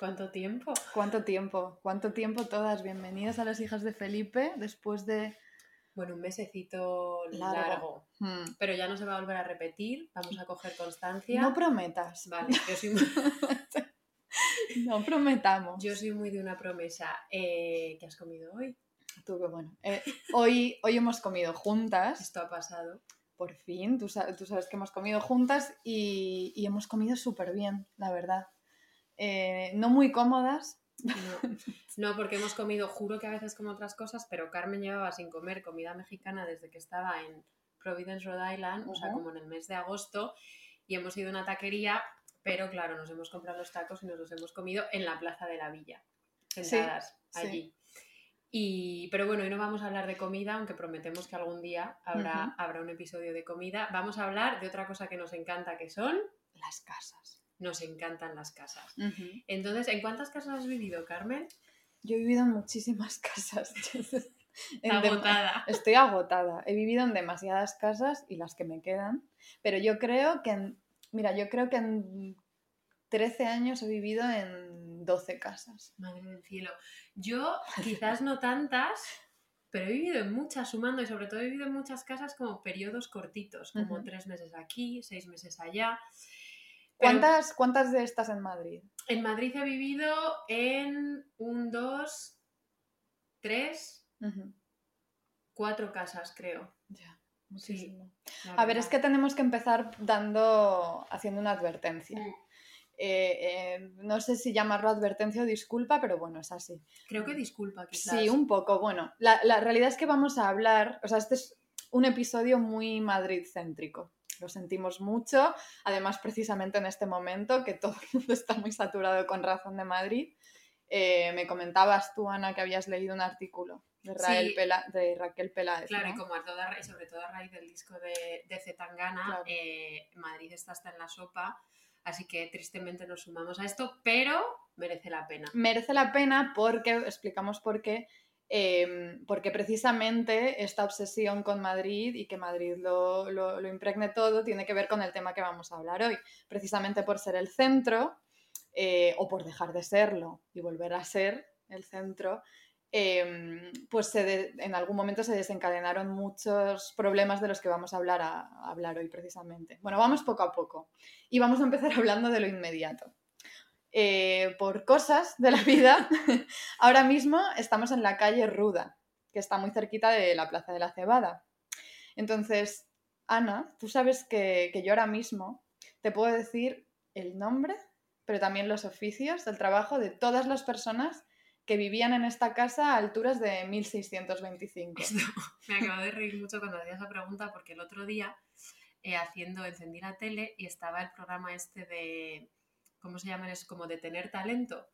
¿Cuánto tiempo? ¿Cuánto tiempo? ¿Cuánto tiempo todas? Bienvenidas a las hijas de Felipe después de... Bueno, un mesecito largo. Hmm. Pero ya no se va a volver a repetir. Vamos a coger constancia. No prometas. Vale, yo soy muy... no prometamos. Yo soy muy de una promesa. Eh, ¿Qué has comido hoy? Tú, qué bueno. Eh, hoy, hoy hemos comido juntas. Esto ha pasado por fin, tú, sabes que hemos comido juntas y, hemos comido súper bien, la verdad. Eh, no muy cómodas. No. porque hemos comido, juro que a veces como otras cosas, pero Carmen llevaba sin comer comida mexicana desde que estaba en Providence, Rhode Island, o sea, como en el mes de agosto, y hemos ido a una taquería, pero claro, nos hemos comprado los tacos y nos los hemos comido en la plaza de la villa, sentadas allí. Y, pero bueno, hoy no vamos a hablar de comida, aunque prometemos que algún día habrá, habrá un episodio de comida. Vamos a hablar de otra cosa que nos encanta, que son las casas. Nos encantan las casas. Entonces, ¿en cuántas casas has vivido, Carmen? Yo he vivido en muchísimas casas. agotada. Estoy agotada. He vivido en demasiadas casas y las que me quedan. Pero yo creo que en, mira, yo creo que en 13 años he vivido en 12 casas. Madre del cielo. Yo quizás no tantas, pero he vivido en muchas sumando y sobre todo he vivido en muchas casas como periodos cortitos, como tres meses aquí, seis meses allá. ¿Cuántas, ¿Cuántas de estas en Madrid? En Madrid he vivido en un, dos, tres, cuatro casas, creo. Ya. Muchísimo. A ver, es que tenemos que empezar dando, haciendo una advertencia. Mm. Eh, eh, no sé si llamarlo advertencia o disculpa, pero bueno, es así. Creo que disculpa, quizás. Sí, un poco. Bueno, la, realidad es que vamos a hablar, o sea, este es un episodio muy Madrid-céntrico. Lo sentimos mucho, además precisamente en este momento que todo el mundo está muy saturado con razón de Madrid. Eh, me comentabas tú, Ana, que habías leído un artículo de, de Raquel Peláez. Claro, y como a toda, sobre todo a raíz del disco de, de Zetangana, Madrid está hasta en la sopa Así que tristemente nos sumamos a esto, pero merece la pena. Merece la pena porque, explicamos por qué, em, porque precisamente esta obsesión con Madrid y que Madrid lo, lo, impregne todo tiene que ver con el tema que vamos a hablar hoy. Precisamente por ser el centro eh, o por dejar de serlo y volver a ser el centro, Em, pues en algún momento se desencadenaron muchos problemas de los que vamos a hablar, a, hablar hoy precisamente. Bueno, vamos poco a poco y vamos a empezar hablando de lo inmediato. Eh, por cosas de la vida, ahora mismo estamos en la calle Ruda, que está muy cerquita de la Plaza de la Cebada. Entonces, Ana, tú sabes que, que yo ahora mismo te puedo decir el nombre, pero también los oficios del trabajo de todas las personas que vivían en esta casa a alturas de 1625. me acabo de reír mucho cuando hacía esa pregunta porque el otro día, eh, haciendo, encendí la tele y estaba el programa este de, ¿cómo se llama? Es como de tener talento.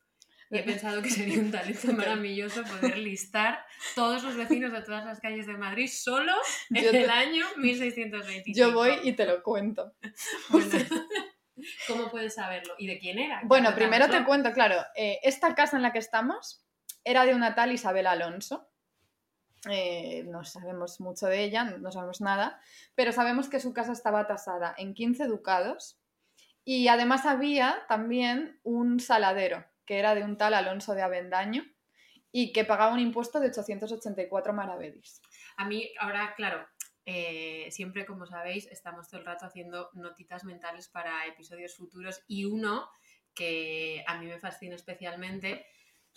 Y he pensado que sería un talento maravilloso poder listar todos los vecinos de todas las calles de Madrid solo en el año 1625. Yo voy y te lo cuento. ¿Cómo puedes saberlo? ¿Y de quién era? Bueno, primero te cuento, claro, eh, esta casa en la que estamos era de una tal Isabel Alonso. Eh, no sabemos mucho de ella, no sabemos nada, pero sabemos que su casa estaba tasada en 15 ducados y además había también un saladero, que era de un tal Alonso de Avendaño y que pagaba un impuesto de 884 maravedis. A mí, ahora, claro, eh, siempre, como sabéis, estamos todo el rato haciendo notitas mentales para episodios futuros y uno que a mí me fascina especialmente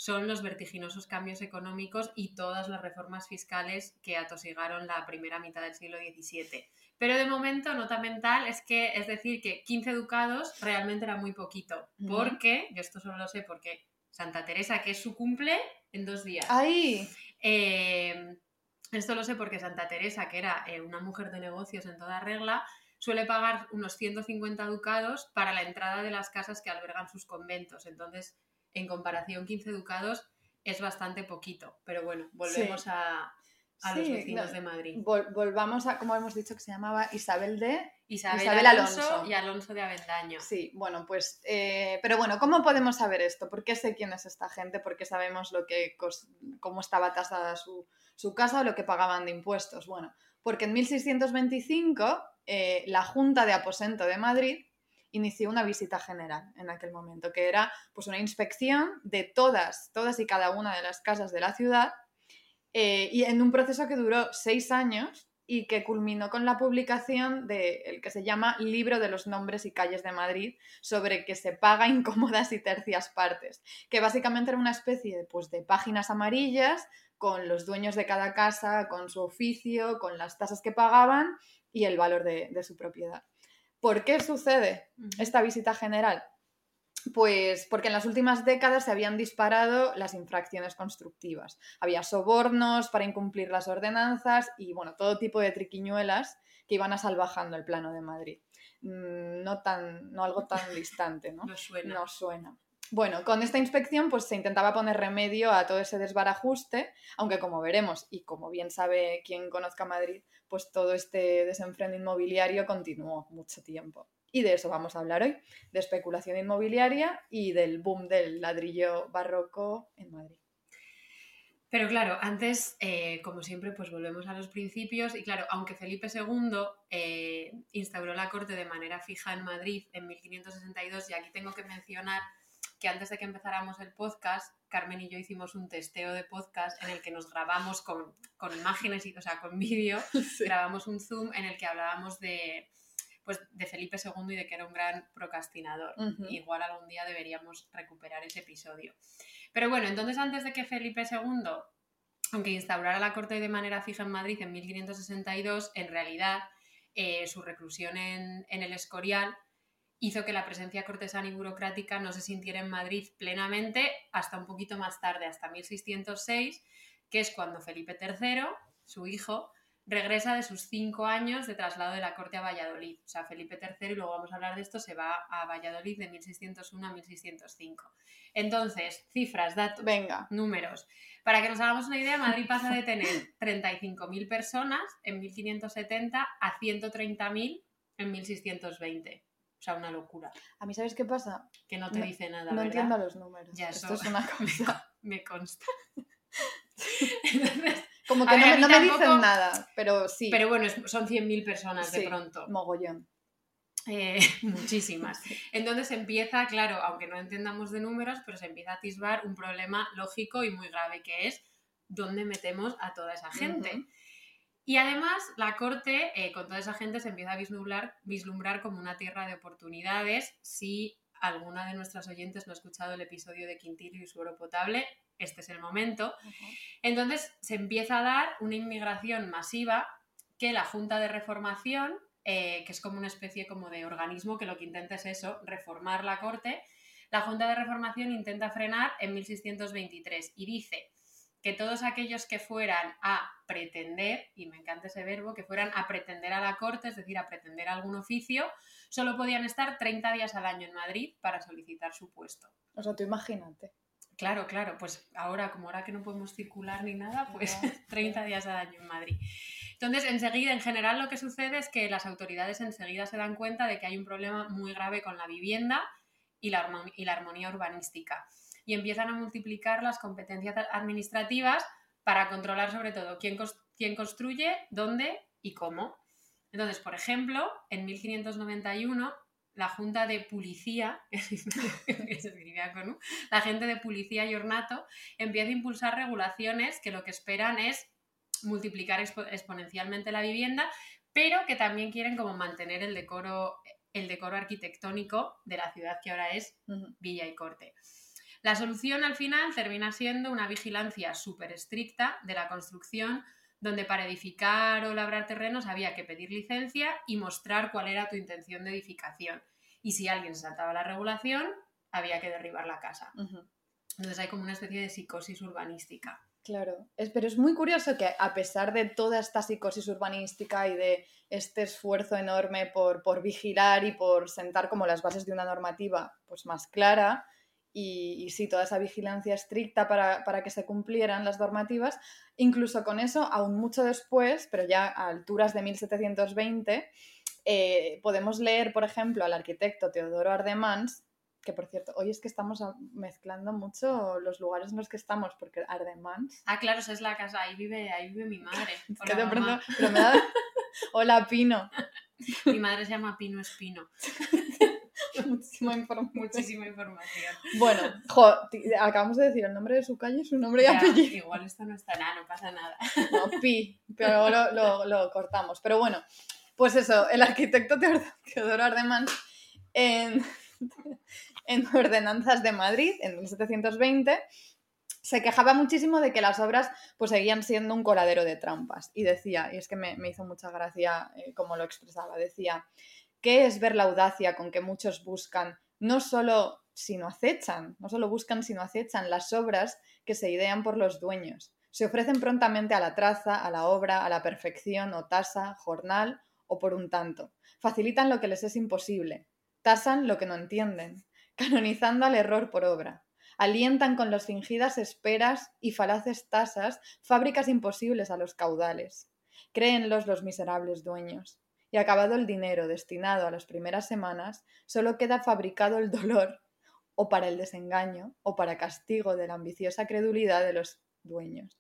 son los vertiginosos cambios económicos y todas las reformas fiscales que atosigaron la primera mitad del siglo XVII. Pero de momento, nota mental es que, es decir, que 15 ducados realmente era muy poquito, porque, yo esto solo lo sé porque Santa Teresa, que es su cumple, en dos días. ¡Ay! Eh, esto lo sé porque Santa Teresa, que era eh, una mujer de negocios en toda regla, suele pagar unos 150 ducados para la entrada de las casas que albergan sus conventos. Entonces, en comparación 15 ducados es bastante poquito. Pero bueno, volvemos a, los vecinos de Madrid. volvamos a, como hemos dicho, que se llamaba Isabel de... Isabel, Alonso, y Alonso de Avendaño. Sí, bueno, pues... Eh, pero bueno, ¿cómo podemos saber esto? ¿Por qué sé quién es esta gente? ¿Por qué sabemos lo que, cómo estaba tasada su, su casa o lo que pagaban de impuestos? Bueno, porque en 1625 eh, la Junta de Aposento de Madrid inició una visita general en aquel momento, que era pues una inspección de todas, todas y cada una de las casas de la ciudad, eh, y en un proceso que duró seis años y que culminó con la publicación del que se llama Libro de los Nombres y Calles de Madrid, sobre que se paga incómodas y tercias partes, que básicamente era una especie pues, de páginas amarillas con los dueños de cada casa, con su oficio, con las tasas que pagaban y el valor de, su propiedad. ¿Por qué sucede esta visita general? Pues porque en las últimas décadas se habían disparado las infracciones constructivas. Había sobornos para incumplir las ordenanzas y, bueno, todo tipo de triquiñuelas que iban a salvajando el plano de Madrid. Mm, no, tan, no algo tan distante, ¿no? No suena. No suena. Bueno, con esta inspección pues se intentaba poner remedio a todo ese desbarajuste, aunque como veremos y como bien sabe quien conozca Madrid, pues todo este desenfreno inmobiliario continuó mucho tiempo. Y de eso vamos a hablar hoy, de especulación inmobiliaria y del boom del ladrillo barroco en Madrid. Pero claro, antes, eh, como siempre, pues volvemos a los principios y claro, aunque Felipe II eh, instauró la corte de manera fija en Madrid en 1562, y aquí tengo que mencionar que antes de que empezáramos el podcast, Carmen y yo hicimos un testeo de podcast en el que nos grabamos con, imágenes, y, o sea, con vídeo, grabamos un Zoom en el que hablábamos de, pues, de Felipe II y de que era un gran procrastinador. Igual algún día deberíamos recuperar ese episodio. Pero bueno, entonces antes de que Felipe II, aunque instaurara la corte de manera fija en Madrid en 1562, en realidad eh, su reclusión en, en el Escorial hizo que la presencia cortesana y burocrática no se sintiera en Madrid plenamente hasta un poquito más tarde, hasta 1606, que es cuando Felipe III, su hijo, regresa de sus cinco años de traslado de la corte a Valladolid. O sea, Felipe III, y luego vamos a hablar de esto, se va a Valladolid de 1601 a 1605. Entonces, cifras, datos, Venga. números. Para que nos hagamos una idea, Madrid pasa de tener 35.000 personas en 1570 a 130.000 en 1620. O sea, una locura. A mí, ¿sabes qué pasa? Que no te dice nada. No entiendo los números. Ya, Esto es una cosa. Me, consta. Como que no, me, dicen nada, pero sí. Pero bueno, son 100.000 personas de pronto. Mogollón. Eh, muchísimas. Entonces empieza, claro, aunque no entendamos de números, pero se empieza a atisbar un problema lógico y muy grave que es dónde metemos a toda esa gente. Y además, la corte, eh, con toda esa gente, se empieza a vislumbrar, vislumbrar como una tierra de oportunidades. Si alguna de nuestras oyentes no ha escuchado el episodio de Quintillo y su oro potable, este es el momento. Entonces, se empieza a dar una inmigración masiva que la Junta de Reformación, eh, que es como una especie como de organismo que lo que intenta es eso, reformar la corte, la Junta de Reformación intenta frenar en 1623 y dice que todos aquellos que fueran a pretender, y me encanta ese verbo, que fueran a pretender a la corte, es decir, a pretender algún oficio, solo podían estar 30 días al año en Madrid para solicitar su puesto. O sea, tú imagínate. Claro, claro, pues ahora, como ahora que no podemos circular ni nada, pues 30 días al año en Madrid. Entonces, enseguida, en general, lo que sucede es que las autoridades enseguida se dan cuenta de que hay un problema muy grave con la vivienda y la, y la armonía urbanística y empiezan a multiplicar las competencias administrativas para controlar sobre todo quién, quién construye, dónde y cómo. Entonces, por ejemplo, en 1591 la Junta de Policía, la gente de Policía y Ornato empieza a impulsar regulaciones que lo que esperan es multiplicar exponencialmente la vivienda, pero que también quieren como mantener el decoro, el decoro arquitectónico de la ciudad que ahora es Villa y Corte. La solución al final termina siendo una vigilancia súper estricta de la construcción, donde para edificar o labrar terrenos había que pedir licencia y mostrar cuál era tu intención de edificación. Y si alguien saltaba la regulación, había que derribar la casa. Entonces hay como una especie de psicosis urbanística. Claro, pero es muy curioso que a pesar de toda esta psicosis urbanística y de este esfuerzo enorme por, por vigilar y por sentar como las bases de una normativa pues más clara, y, sí, toda esa vigilancia estricta para, que se cumplieran las normativas. Incluso con eso, aún mucho después, pero ya a alturas de 1720, eh, podemos leer, por ejemplo, al arquitecto Teodoro Ardemans, que por cierto, hoy es que estamos mezclando mucho los lugares en los que estamos, porque Ardemans... Ah, claro, esa es la casa, ahí vive, ahí vive mi madre. Hola, Hola, Pino. mi madre se llama Pino Espino. Muchísima información. Muchísima información. Bueno, jo, acabamos de decir el nombre de su calle, su nombre y Ya, apellido. igual esto no está nada, no pasa nada. No, pi, pero lo, lo- lo cortamos. Pero bueno, pues eso, el arquitecto Teodoro Ardemans en, en Ordenanzas de Madrid, en 1720, se quejaba muchísimo de que las obras pues seguían siendo un coladero de trampas. Y decía, y es que me, me hizo mucha gracia eh, como lo expresaba, decía, ¿qué es ver la audacia con que muchos buscan, no solo sino acechan, no solo buscan sino acechan las obras que se idean por los dueños? Se ofrecen prontamente a la traza, a la obra, a la perfección o tasa, jornal o por un tanto. Facilitan lo que les es imposible, tasan lo que no entienden, canonizando al error por obra. Alientan con las fingidas esperas y falaces tasas fábricas imposibles a los caudales. Créenlos los miserables dueños. Y acabado el dinero destinado a las primeras semanas, solo queda fabricado el dolor, o para el desengaño, o para castigo de la ambiciosa credulidad de los dueños.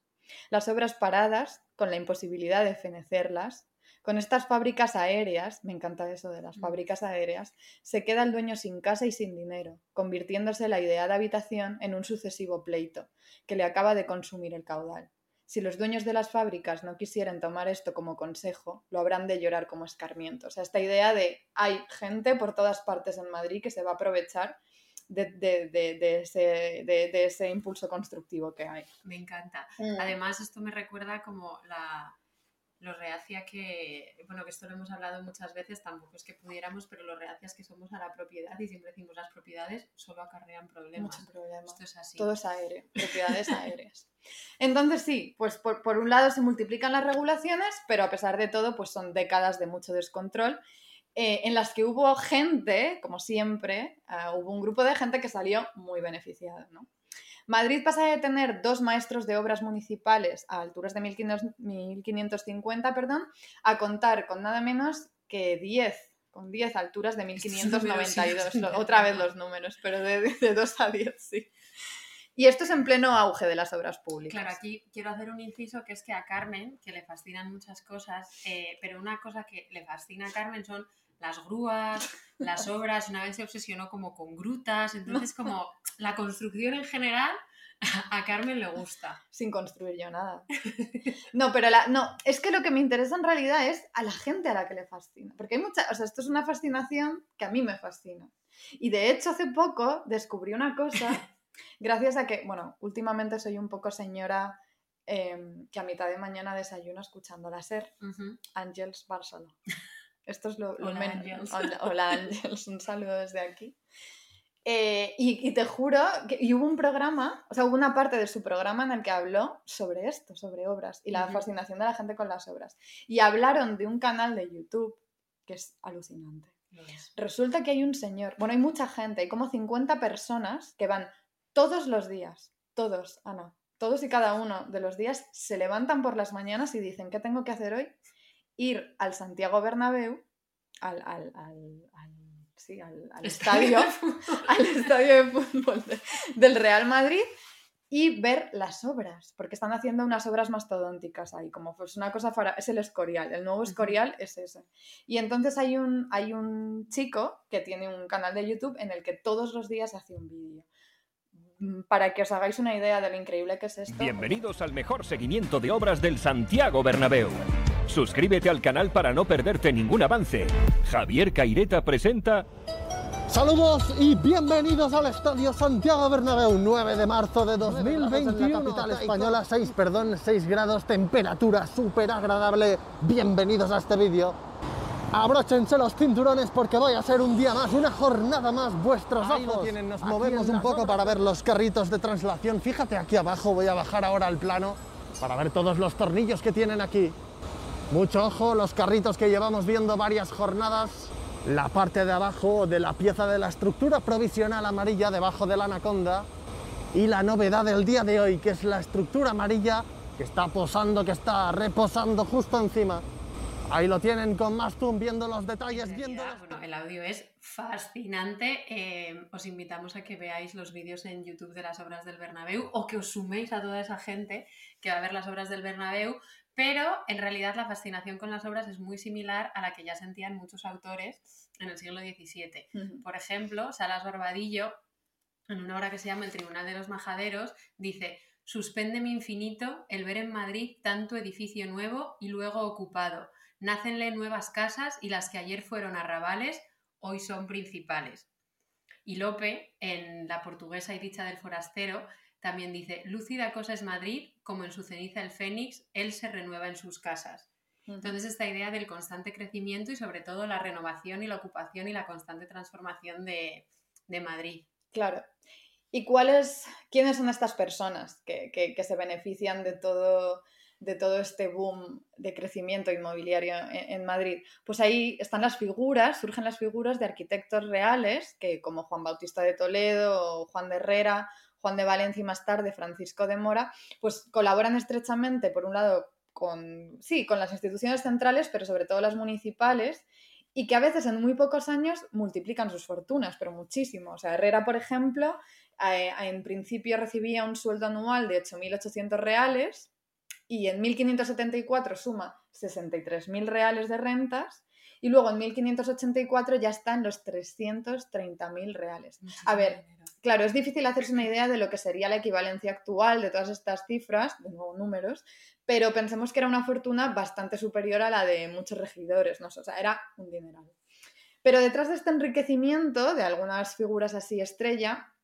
Las obras paradas, con la imposibilidad de fenecerlas, con estas fábricas aéreas, me encanta eso de las Mm. fábricas aéreas, se queda el dueño sin casa y sin dinero, convirtiéndose la ideada habitación en un sucesivo pleito, que le acaba de consumir el caudal. Si los dueños de las fábricas no quisieran tomar esto como consejo, lo habrán de llorar como escarmiento. O sea, esta idea de hay gente por todas partes en Madrid que se va a aprovechar de, de- de- ese impulso constructivo que hay. Me encanta. Mm. Además, esto me recuerda como la, lo reacia que, bueno, que esto lo hemos hablado muchas veces, tampoco es que pudiéramos, pero lo reacias que somos a la propiedad y siempre decimos las propiedades solo acarrean problemas. Mucho problema. Esto es así. Todo es aéreo, propiedades aéreas. Entonces sí, pues por, por un lado se multiplican las regulaciones, pero a pesar de todo, pues son décadas de mucho descontrol, eh, en las que hubo gente, como siempre, ah, hubo un grupo de gente que salió muy beneficiada. ¿no? Madrid pasa de tener dos maestros de obras municipales a alturas de 1500 1550, perdón, a contar con nada menos que 10, con 10 alturas de Estos números 1592. sí Lo- nos Otra vez los números, pero de, de 2 a 10, sí. Y esto es en pleno auge de las obras públicas. Claro, aquí quiero hacer un inciso que es que a Carmen, que le fascinan muchas cosas, eh, pero una cosa que le fascina a Carmen son las grúas, las obras, una vez se obsesionó como con grutas, entonces como la construcción en general a Carmen le gusta. sin construir yo nada. No, pero la, no, es que lo que me interesa en realidad es a la gente a la que le fascina. Porque hay mucha, o sea, esto es una fascinación que a mí me fascina. Y de hecho, hace poco descubrí una cosa, gracias a que, bueno, últimamente soy un poco señora em, que a mitad de mañana desayuno escuchando la SER, Ujú. Ángels Barcelona. Esto es lo, lo Hola, men- Ángels. Hola, hola, Ángels, un saludo desde aquí. Eh, y, y te juro que y hubo un programa, o sea, hubo una parte de su programa en el que habló sobre esto, sobre obras y la fascinación de la gente con las obras. Y hablaron de un canal de YouTube que es alucinante. Resulta que hay un señor, bueno, hay mucha gente, hay como 50 personas que van todos los días, todos, Ana, todos y cada uno de los días se levantan por las mañanas y dicen, ¿qué tengo que hacer hoy? Ir al Santiago Bernabéu, al, al, al- al- sí, al- al estadio, al estadio de fútbol de- del Real Madrid y ver las obras, porque están haciendo unas obras mastodónticas ahí, como pues una cosa, fara- es el Escorial, el nuevo. Escorial es ese. Y entonces hay un, hay un chico que tiene un canal de YouTube en el que todos los días hace un vídeo. Mm, Para que os hagáis una idea de lo increíble que es esto. Bienvenidos al mejor seguimiento de obras del Santiago Bernabéu. Suscríbete al canal para no perderte ningún avance. Javier Caireta presenta Saludos y bienvenidos al Estadio Santiago Bernabéu, 9 de marzo de 2021. En la capital española, 6, perdón, 6 grados, temperatura súper agradable. Bienvenidos a este vídeo. Abróchense los cinturones porque voy a ser un día más, una jornada más, vuestros Ahí ojos. lo tienen, nos movemos un poco para ver los carritos de traslación. Fíjate aquí abajo, voy a bajar ahora al plano para ver todos los tornillos que tienen aquí. Mucho ojo, los carritos que llevamos viendo varias jornadas. La parte de abajo de la pieza de la estructura provisional amarilla debajo de la anaconda. Y la novedad del día de hoy, que es la estructura amarilla que está posando, que está reposando justo encima. Ahí lo tienen con más zoom, viendo los detalles, En viendo los- bueno, el audio es fascinante. Eh, os invitamos a que veáis los vídeos en YouTube de las obras del Bernabéu o que os suméis a toda esa gente que va a ver las obras del Bernabéu, pero en realidad la fascinación con las obras es muy similar a la que ya sentían muchos autores en el siglo XVII. Por ejemplo, Salas Barbadillo, en una obra que se llama El Tribunal de los Majaderos, dice, suspéndeme infinito el ver en Madrid tanto edificio nuevo y luego ocupado Nácenle nuevas casas y las que ayer fueron arrabales, hoy son principales. Y Lope, en La portuguesa y dicha del forastero, también dice, lúcida cosa es Madrid, como en su ceniza el fénix, él se renueva en sus casas. Entonces, esta idea del constante crecimiento y sobre todo la renovación y la ocupación y la constante transformación de, Madrid. Claro. ¿Y cuáles, quiénes son estas personas que, que se benefician de todo, de todo este boom de crecimiento inmobiliario en, Madrid? Pues ahí están las figuras, surgen las figuras de arquitectos reales, que como Juan Bautista de Toledo, Juan de Herrera, Juan de Valencia y más tarde Francisco de Mora, pues colaboran estrechamente, por un lado, con, sí, con las instituciones centrales, pero sobre todo las municipales, y que a veces en muy pocos años multiplican sus fortunas, pero muchísimo. O sea, Herrera, por ejemplo, eh, en principio recibía un sueldo anual de 8.800 reales, y en 1574 suma 63.000 reales de rentas y luego en 1584 ya están los 330.000 reales. A ver, claro, es difícil hacerse una idea de lo que sería la equivalencia actual de todas estas cifras, de nuevo números, pero pensemos que era una fortuna bastante superior a la de muchos regidores, ¿no? O sea, era un dineral. Pero detrás de este enriquecimiento de algunas figuras así estrella,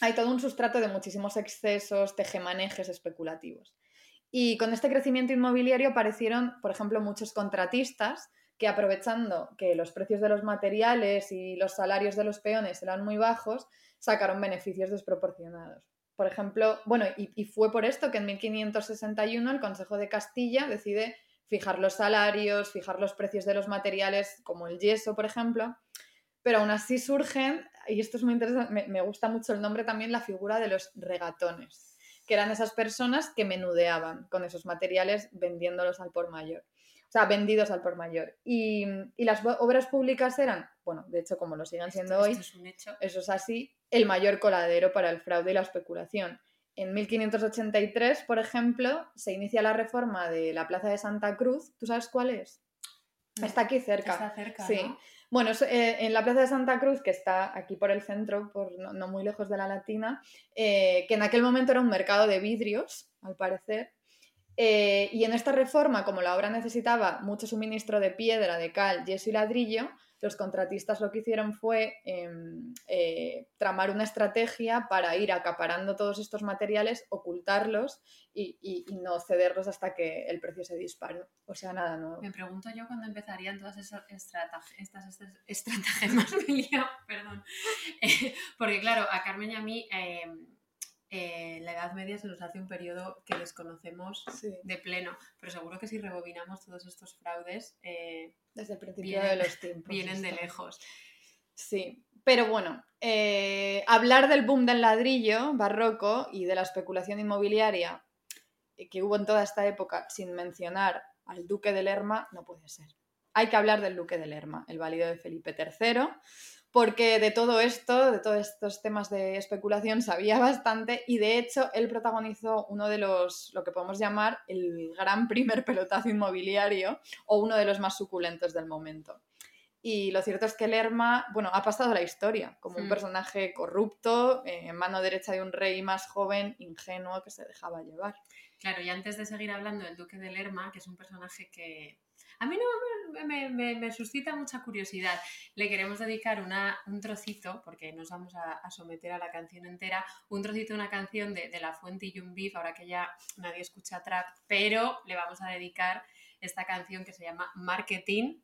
hay todo un sustrato de muchísimos excesos, tejemanejes especulativos. Y con este crecimiento inmobiliario aparecieron, por ejemplo, muchos contratistas que aprovechando que los precios de los materiales y los salarios de los peones eran muy bajos, sacaron beneficios desproporcionados. Por ejemplo, bueno, y, fue por esto que en 1561 el Consejo de Castilla decide fijar los salarios, fijar los precios de los materiales, como el yeso, por ejemplo, pero aún así surgen, y esto es muy interesante, me gusta mucho el nombre también, la figura de los regatones que eran esas personas que menudeaban con esos materiales vendiéndolos al por mayor. O sea, vendidos al por mayor. Y, las obras públicas eran, bueno, de hecho, como lo siguen siendo hoy, es un hecho. eso es así, el mayor coladero para el fraude y la especulación. En 1583, por ejemplo, se inicia la reforma de la Plaza de Santa Cruz. ¿Tú sabes cuál es? Está aquí cerca. Está cerca. Sí. Bueno, eh, en la Plaza de Santa Cruz, que está aquí por el centro, por no, muy lejos de la Latina, eh, que en aquel momento era un mercado de vidrios, al parecer, eh, y en esta reforma, como la obra necesitaba mucho suministro de piedra, de cal, yeso y ladrillo, los contratistas lo que hicieron fue em, eh, tramar una estrategia para ir acaparando todos estos materiales, ocultarlos y, no cederlos hasta que el precio se disparó. O sea, nada nuevo. Me pregunto yo cuándo empezarían todas esas estrategias, estas, estrategias, perdón. Eh, porque claro, a Carmen y a mí em, eh, la Edad Media se nos hace un periodo que desconocemos de pleno, pero seguro que si rebobinamos todos estos fraudes, eh, desde el principio de los tiempos, vienen de lejos. Sí, pero bueno, eh, hablar del boom del ladrillo barroco y de la especulación inmobiliaria que hubo en toda esta época sin mencionar al duque de Lerma no puede ser. Hay que hablar del duque de Lerma, el válido de Felipe III, porque de todo esto, de todos estos temas de especulación, sabía bastante y de hecho él protagonizó uno de los, lo que podemos llamar el gran primer pelotazo inmobiliario o uno de los más suculentos del momento. Y lo cierto es que Lerma, bueno, ha pasado la historia como un personaje corrupto, en eh, mano derecha de un rey más joven, ingenuo, que se dejaba llevar. Claro, y antes de seguir hablando del duque de Lerma, que es un personaje que a mí no me, suscita mucha curiosidad. Le queremos dedicar un trocito, porque nos vamos a, someter a la canción entera, un trocito de una canción de, La Fuente y un Beef, ahora que ya nadie escucha trap, pero le vamos a dedicar esta canción que se llama Marketing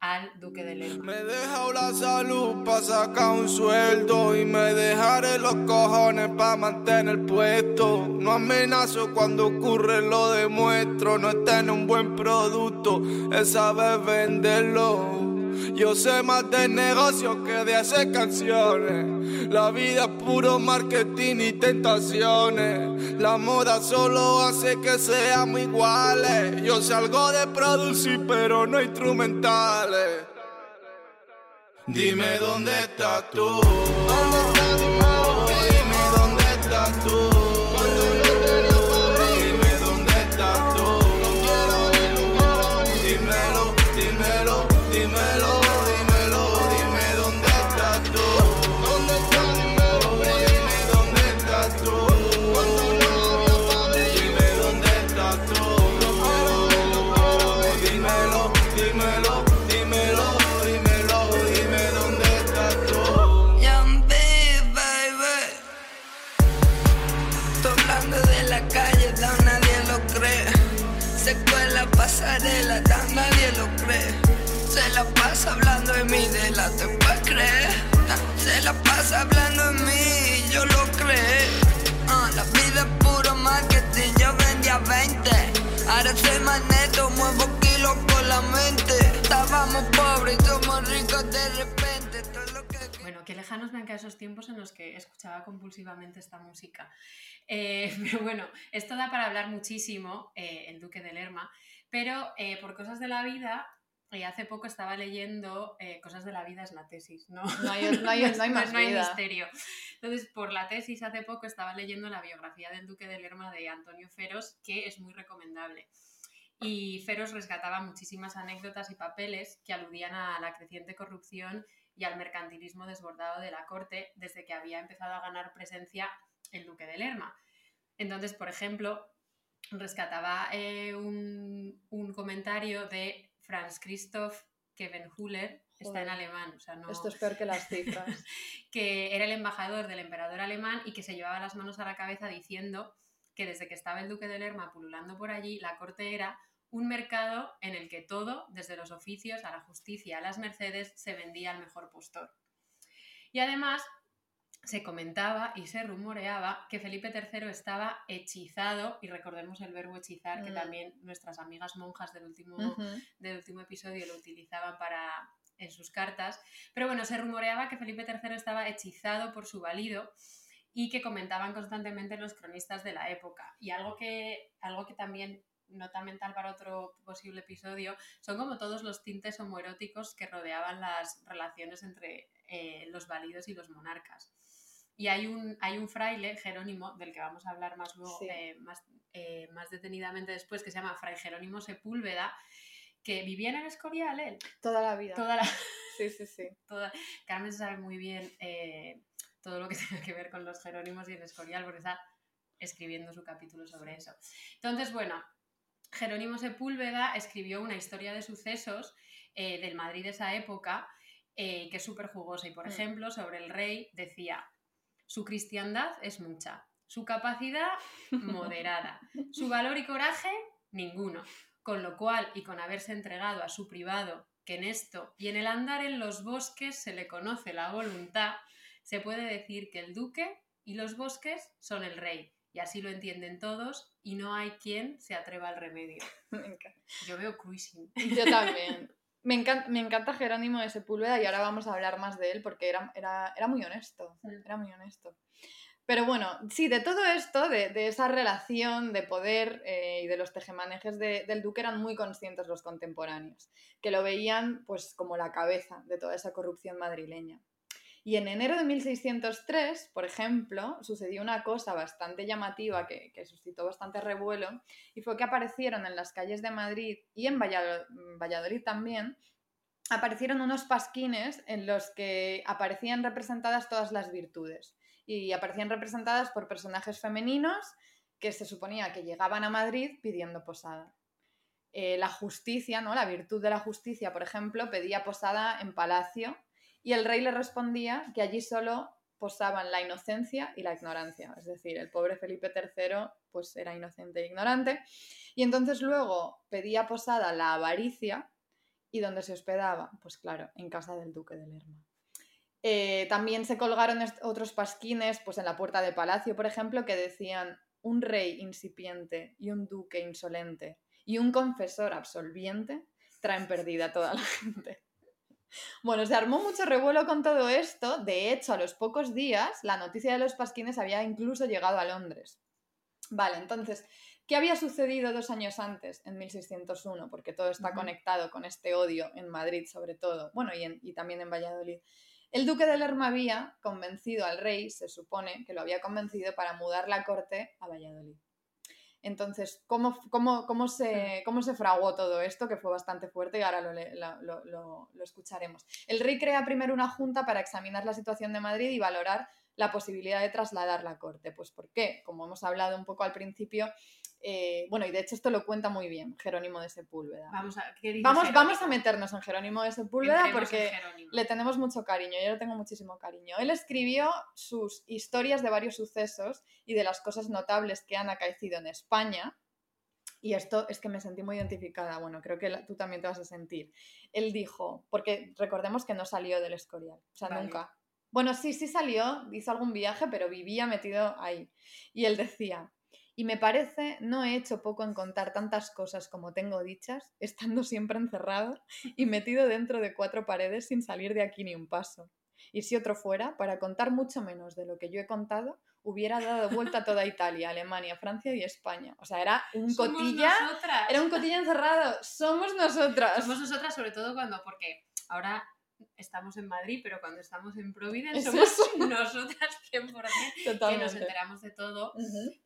al Duque de Lerma. Me he la salud para sacar un sueldo y me dejaré los cojones para mantener el puesto. No amenazo cuando ocurre, lo demuestro. No es tener un buen producto, es saber venderlo. Yo sé más de negocio que de hacer canciones. La vida es puro marketing y tentaciones. La moda solo hace que seamos iguales. Yo salgo de producir, pero no instrumentales. Dime dónde estás tú. Dime Más neto, muevo kilos con la mente. Estábamos pobres somos ricos de repente. Que Bueno, qué lejanos me han quedado esos tiempos en los que escuchaba compulsivamente esta música. Eh, pero bueno, esto da para hablar muchísimo, eh, el Duque de Lerma, pero eh, por cosas de la vida, eh, hace poco estaba leyendo eh, Cosas de la vida es la tesis, ¿no? No hay, no hay, no hay más no hay vida. misterio. Entonces, por la tesis, hace poco estaba leyendo la biografía del Duque de Lerma de Antonio Feros, que es muy recomendable. Y Feros rescataba muchísimas anécdotas y papeles que aludían a la creciente corrupción y al mercantilismo desbordado de la corte desde que había empezado a ganar presencia el Duque de Lerma. Entonces, por ejemplo, rescataba eh, un, un comentario de Franz Christoph Kevenhuller, está en alemán, o sea, no, Esto es peor que las cifras. que era el embajador del emperador alemán y que se llevaba las manos a la cabeza diciendo que desde que estaba el duque de Lerma pululando por allí, la corte era un mercado en el que todo, desde los oficios a la justicia a las mercedes, se vendía al mejor postor. Y además se comentaba y se rumoreaba que Felipe III estaba hechizado, y recordemos el verbo hechizar, que Mm. también nuestras amigas monjas del último del último episodio lo utilizaban para en sus cartas. Pero bueno, se rumoreaba que Felipe III estaba hechizado por su valido y que comentaban constantemente los cronistas de la época. Y algo que, algo que también nota mental para otro posible episodio son como todos los tintes homoeróticos que rodeaban las relaciones entre eh, los válidos y los monarcas. Y hay un, hay un fraile, Jerónimo, del que vamos a hablar más luego, Sí. eh, más, eh, más detenidamente después, que se llama Fray Jerónimo Sepúlveda, que vivía en el Escorial, él. Toda la vida. Toda la, Sí, sí, sí. toda... Carmen sabe muy bien eh, todo lo que tenga que ver con los Jerónimos y el Escorial, porque está escribiendo su capítulo sobre eso. Entonces, bueno, Jerónimo Sepúlveda escribió una historia de sucesos eh, del Madrid de esa época eh, que es súper jugosa y, por Mm. ejemplo, sobre el rey decía, su cristiandad es mucha, su capacidad moderada, su valor y coraje ninguno, con lo cual y con haberse entregado a su privado, que en esto y en el andar en los bosques se le conoce la voluntad, se puede decir que el duque y los bosques son el rey, y así lo entienden todos, y no hay quien se atreva al remedio. Yo veo cruising. Yo también. Me encanta, me encanta Jerónimo de Sepúlveda y ahora vamos a hablar más de él porque era, era, era muy honesto. Era muy honesto. Pero bueno, sí, de todo esto, de, de esa relación de poder eh, y de los tejemanejes de- del duque eran muy conscientes los contemporáneos, que lo veían pues como la cabeza de toda esa corrupción madrileña. Y en enero de 1603, por ejemplo, sucedió una cosa bastante llamativa que, que suscitó bastante revuelo y fue que aparecieron en las calles de Madrid y en Vallado- Valladolid también, aparecieron unos pasquines en los que aparecían representadas todas las virtudes y aparecían representadas por personajes femeninos que se suponía que llegaban a Madrid pidiendo posada. Eh, la justicia, ¿no? la virtud de la justicia, por ejemplo, pedía posada en palacio y el rey le respondía que allí solo posaban la inocencia y la ignorancia. Es decir, el pobre Felipe III pues era inocente e ignorante. Y entonces luego pedía posada la avaricia y donde se hospedaba, pues claro, en casa del duque de Lerma. Eh, también se colgaron otros pasquines pues en la puerta de palacio, por ejemplo, que decían un rey incipiente y un duque insolente y un confesor absolviente traen perdida a toda la gente. Bueno, se armó mucho revuelo con todo esto. De hecho, a los pocos días, la noticia de los pasquines había incluso llegado a Londres. Vale, entonces, ¿qué había sucedido dos años antes, en 1601? Porque todo está conectado con este odio en Madrid, sobre todo, bueno, y, en- y también en Valladolid. El duque de Lerma había convencido al rey, se supone que lo había convencido para mudar la corte a Valladolid. Entonces, ¿cómo, cómo, cómo, se, ¿cómo se fraguó todo esto? Que fue bastante fuerte y ahora lo, lo- lo- lo escucharemos. El rey crea primero una junta para examinar la situación de Madrid y valorar la posibilidad de trasladar la corte. Pues ¿por qué? Como hemos hablado un poco al principio, eh, bueno, y de hecho esto lo cuenta muy bien Jerónimo de Sepúlveda. Vamos a, ¿qué dice Vamos, vamos a meternos en Jerónimo de Sepúlveda Entremos porque le tenemos mucho cariño, yo le tengo muchísimo cariño. Él escribió sus historias de varios sucesos y de las cosas notables que han acaecido en España. Y esto es que me sentí muy identificada. Bueno, creo que la- tú también te vas a sentir. Él dijo, porque recordemos que no salió del Escorial, o sea, Vale. nunca. Bueno, sí, sí salió, hizo algún viaje, pero vivía metido ahí. Y él decía, y me parece, no he hecho poco en contar tantas cosas como tengo dichas, estando siempre encerrado y metido dentro de cuatro paredes sin salir de aquí ni un paso. Y si otro fuera, para contar mucho menos de lo que yo he contado, hubiera dado vuelta a toda Italia, Alemania, Francia y España. O sea, era un Somos cotilla, nosotras. era un cotilla encerrado. Somos nosotras. Somos nosotras, sobre todo cuando, porque ahora estamos en Madrid, pero cuando estamos en Providence somos nosotras 100%, que nos enteramos de todo,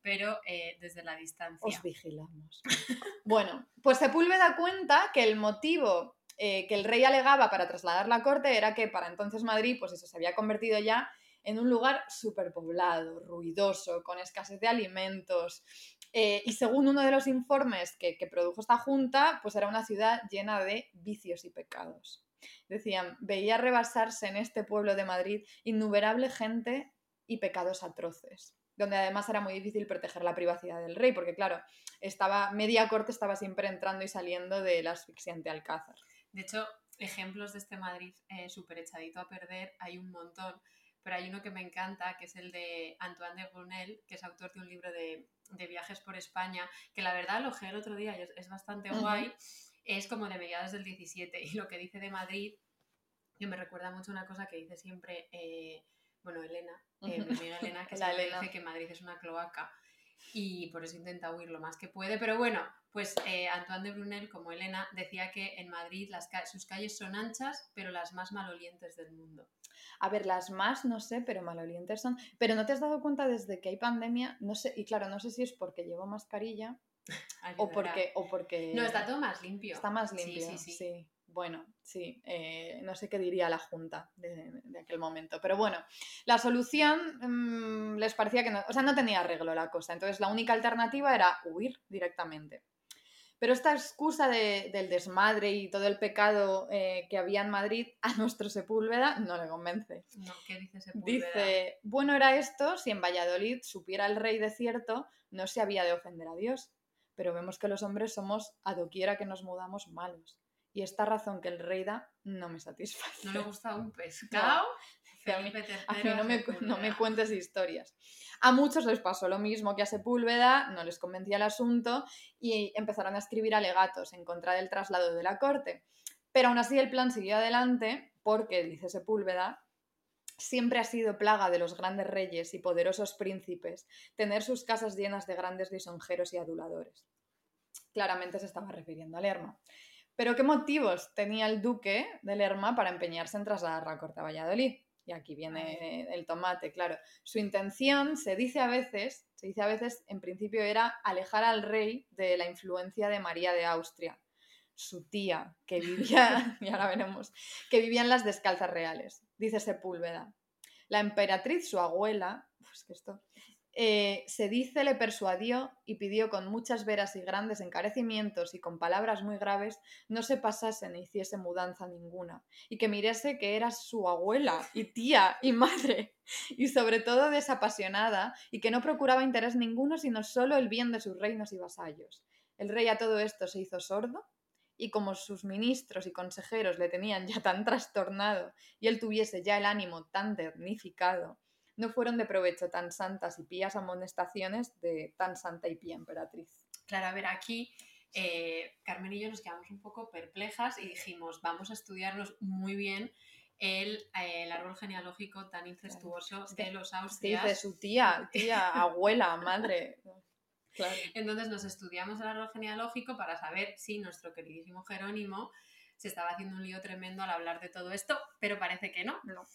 pero eh, desde la distancia. Os vigilamos. Bueno, pues Sepúlveda cuenta que el motivo eh, que el rey alegaba para trasladar la corte era que para entonces Madrid, pues eso, se había convertido ya en un lugar superpoblado, ruidoso, con escasez de alimentos. eh, y según uno de los informes que, que produjo esta junta, pues era una ciudad llena de vicios y pecados. Decían, veía rebasarse en este pueblo de Madrid innumerable gente y pecados atroces, donde además era muy difícil proteger la privacidad del rey, porque claro, estaba media corte estaba siempre entrando y saliendo del asfixiante alcázar. De hecho, ejemplos de este Madrid eh, súper echadito a perder hay un montón, pero hay uno que me encanta, que es el de Antoine de Brunel, que es autor de un libro de, de viajes por España, que la verdad lo el otro día y es, es bastante guay, es como de mediados del 17 y lo que dice de Madrid, que me recuerda mucho una cosa que dice siempre, eh, bueno, Elena, eh, mi amiga Elena, que siempre Elena. dice que Madrid es una cloaca y por eso intenta huir lo más que puede. Pero bueno, pues eh, Antoine de Brunel, como Elena, decía que en Madrid las ca- sus calles son anchas, pero las más malolientes del mundo. A ver, las más, no sé, pero malolientes son. Pero ¿no te has dado cuenta desde que hay pandemia? No sé, y claro, no sé si es porque llevo mascarilla o porque, o porque No, está todo más limpio. está más Sí, limpio. sí, sí. Bueno, sí, eh, no sé qué diría la Junta de, de aquel momento. Pero bueno, la solución mm, les parecía que no, o sea, no tenía arreglo la cosa. Entonces la única alternativa era huir directamente. Pero esta excusa de- del desmadre y todo el pecado eh, que había en Madrid a nuestro Sepúlveda no le convence. No, ¿qué dice Sepúlveda? Dice, bueno era esto si en Valladolid supiera el rey de cierto, no se había de ofender a Dios. Pero vemos que los hombres somos a doquiera que nos mudamos malos. Y esta razón que el rey da no me satisface. No le gusta un pescado. a mí- A mí no me, no me cuentes historias. A muchos les pasó lo mismo que a Sepúlveda, no les convencía el asunto y empezaron a escribir alegatos en contra del traslado de la corte. Pero aún así el plan siguió adelante porque, dice Sepúlveda, siempre ha sido plaga de los grandes reyes y poderosos príncipes tener sus casas llenas de grandes lisonjeros y aduladores. Claramente se estaba refiriendo a Lerma. Pero ¿qué motivos tenía el duque de Lerma para empeñarse en trasladar la corte a Valladolid? Y aquí viene el tomate, claro. Su intención, se dice a veces, se dice a veces, en principio era alejar al rey de la influencia de María de Austria, su tía, que vivía, y ahora veremos, que vivía en las descalzas reales, dice Sepúlveda. La emperatriz, su abuela, pues que esto, eh, se dice le persuadió y pidió con muchas veras y grandes encarecimientos y con palabras muy graves no se pasase ni hiciese mudanza ninguna y que mirase que era su abuela y tía y madre y sobre todo desapasionada y que no procuraba interés ninguno sino solo el bien de sus reinos y vasallos. El rey a todo esto se hizo sordo y como sus ministros y consejeros le tenían ya tan trastornado y él tuviese ya el ánimo tan ternificado, no fueron de provecho tan santas y pías amonestaciones de tan santa y pía emperatriz. Claro, a ver, aquí eh, Carmen y yo nos quedamos un poco perplejas y dijimos, vamos a estudiarnos muy bien el, eh, el árbol genealógico tan incestuoso de los Austrias. dice su tía, tía, abuela, madre. Claro. Entonces nos estudiamos el árbol genealógico para saber si nuestro queridísimo Jerónimo se estaba haciendo un lío tremendo al hablar de todo esto, pero parece que no. No.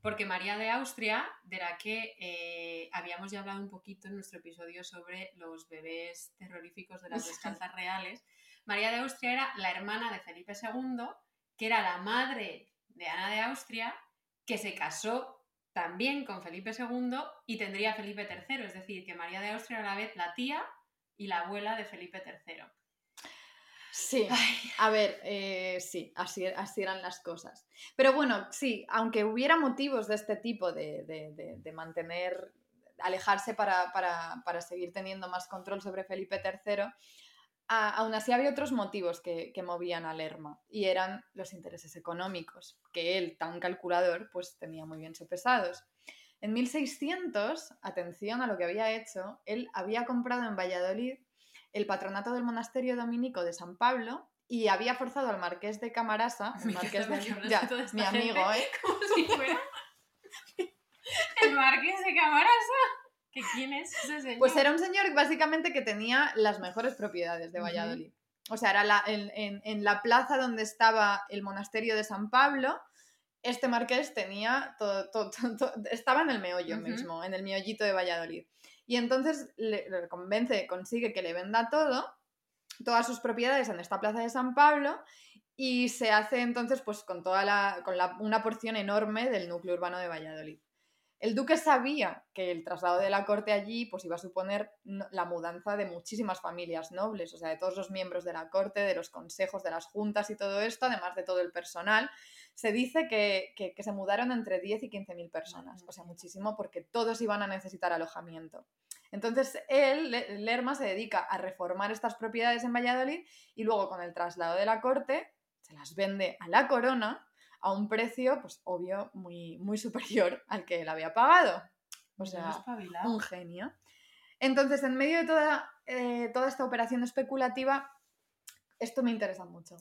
Porque María de Austria, de la que eh, habíamos ya hablado un poquito en nuestro episodio sobre los bebés terroríficos de las descalzas reales, María de Austria era la hermana de Felipe II, que era la madre de Ana de Austria, que se casó también con Felipe II y tendría Felipe III, es decir, que María de Austria era a la vez la tía y la abuela de Felipe III. Sí, a ver, eh, sí, así, así eran las cosas. Pero bueno, sí, aunque hubiera motivos de este tipo de, de- de- de mantener, alejarse para, para- para seguir teniendo más control sobre Felipe III, a- aún así había otros motivos que, que movían a Lerma y eran los intereses económicos, que él, tan calculador, pues tenía muy bien sopesados. En 1600, atención a lo que había hecho, él había comprado en Valladolid el patronato del monasterio dominico de San Pablo y había forzado al marqués de Camarasa, el marqués de, ya, mi amigo. ¿eh? Como si fuera el marqués de Camarasa. ¿Que quién es ese señor? Pues era un señor básicamente que tenía las mejores propiedades de. Valladolid. O sea, era la- en, en- en la plaza donde estaba el monasterio de San Pablo, este marqués tenía todo, todo- todo- todo- estaba en el meollo mismo, en el meollito de Valladolid. Y entonces le, le convence, consigue que le venda todo, todas sus propiedades en esta plaza de San Pablo, y se hace entonces pues con toda la, con la- una porción enorme del núcleo urbano de Valladolid. El duque sabía que el traslado de la corte allí pues, iba a suponer la mudanza de muchísimas familias nobles, o sea, de todos los miembros de la corte, de los consejos, de las juntas y todo esto, además de todo el personal. Se dice que, que- que se mudaron entre 10 y 15 mil personas, o sea, muchísimo, porque todos iban a necesitar alojamiento. Entonces, él, Le- Lerma, se dedica a reformar estas propiedades en Valladolid y luego con el traslado de la corte se las vende a la corona a un precio, pues obvio, muy, muy superior al que él había pagado. O sea, un genio. Entonces, en medio de toda, eh, toda esta operación especulativa, esto me interesa mucho.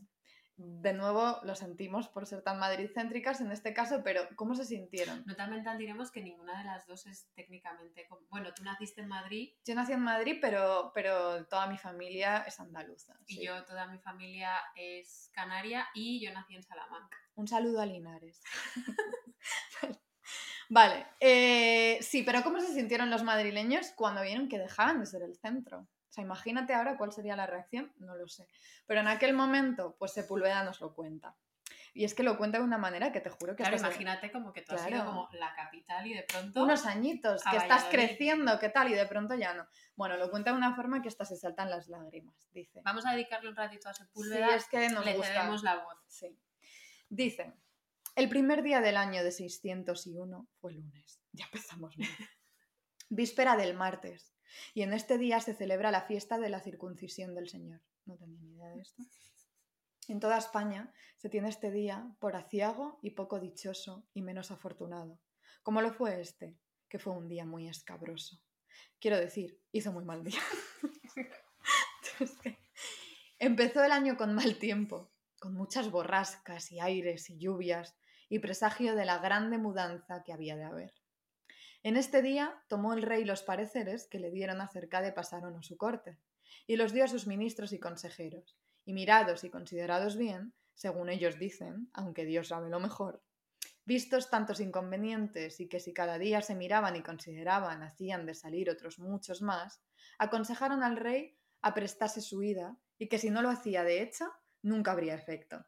De nuevo, lo sentimos por ser tan madrid-céntricas en este caso, pero ¿cómo se sintieron? Nota mental diremos que ninguna de las dos es técnicamente... Bueno, tú naciste en Madrid Yo nací en Madrid, pero, pero toda mi familia es andaluza. y sí. yo, toda mi familia es canaria y yo nací en Salamanca. Un saludo a Linares. vale, eh, sí, pero ¿cómo se sintieron los madrileños cuando vieron que dejaban de ser el centro? Sea, imagínate ahora cuál sería la reacción, no lo sé. Pero en aquel momento, pues Sepúlveda nos lo cuenta. Y es que lo cuenta de una manera que te juro que Claro, imagínate como que tú has sido como la capital y de pronto... unos añitos, que estás creciendo, ¿qué tal? Y de pronto ya no. Bueno, lo cuenta de una forma que hasta se saltan las lágrimas, dice. Vamos a dedicarle un ratito a Sí, Sepúlveda. es que nos le gusta. la voz. Sí. Dice, el primer día del año de 601 fue lunes. Ya empezamos mal. Víspera del martes. Y en este día se celebra la fiesta de la circuncisión del Señor. No tenía ni idea de esto. En toda España se tiene este día por aciago y poco dichoso y menos afortunado, como lo fue este, que fue un día muy escabroso. Quiero decir, hizo muy mal día. Empezó el año con mal tiempo, con muchas borrascas y aires y lluvias, y presagio de la grande mudanza que había de haber. En este día tomó el rey los pareceres que le dieron acerca de pasar o no su corte, y los dio a sus ministros y consejeros, y mirados y considerados bien, según ellos dicen, aunque Dios sabe lo mejor, vistos tantos inconvenientes y que si cada día se miraban y consideraban hacían de salir otros muchos más, aconsejaron al rey aprestase su ida y que si no lo hacía de hecho, nunca habría efecto.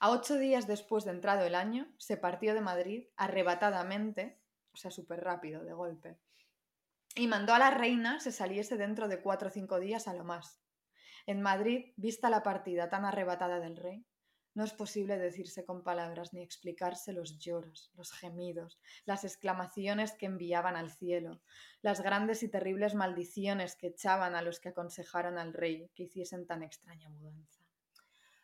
A ocho días después de entrado el año, se partió de Madrid arrebatadamente, o sea, súper rápido, de golpe, y mandó a la reina se saliese dentro de cuatro o cinco días a lo más. En Madrid, vista la partida tan arrebatada del rey, no es posible decirse con palabras ni explicarse los lloros, los gemidos, las exclamaciones que enviaban al cielo, las grandes y terribles maldiciones que echaban a los que aconsejaron al rey que hiciesen tan extraña mudanza.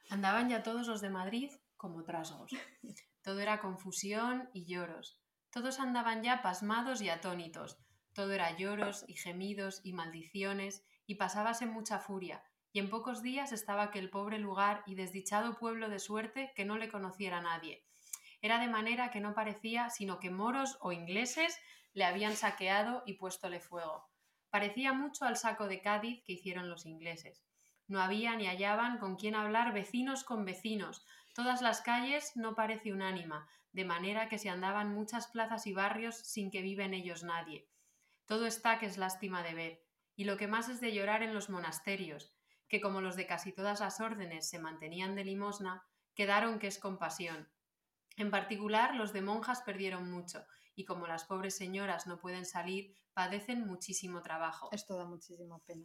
Andaban ya todos los de Madrid como trasgos. Todo era confusión y lloros. Todos andaban ya pasmados y atónitos. Todo era lloros y gemidos y maldiciones, y pasábase mucha furia, y en pocos días estaba aquel pobre lugar y desdichado pueblo de suerte que no le conociera nadie. Era de manera que no parecía sino que moros o ingleses le habían saqueado y puéstole fuego. parecía mucho al saco de Cádiz que hicieron los ingleses. No había ni hallaban con quién hablar vecinos con vecinos. Todas las calles no parece unánima, de manera que se andaban muchas plazas y barrios sin que vive en ellos nadie. Todo está que es lástima de ver, y lo que más es de llorar en los monasterios, que como los de casi todas las órdenes se mantenían de limosna, quedaron que es compasión. En particular, los de monjas perdieron mucho, y como las pobres señoras no pueden salir, padecen muchísimo trabajo. Esto da muchísima pena.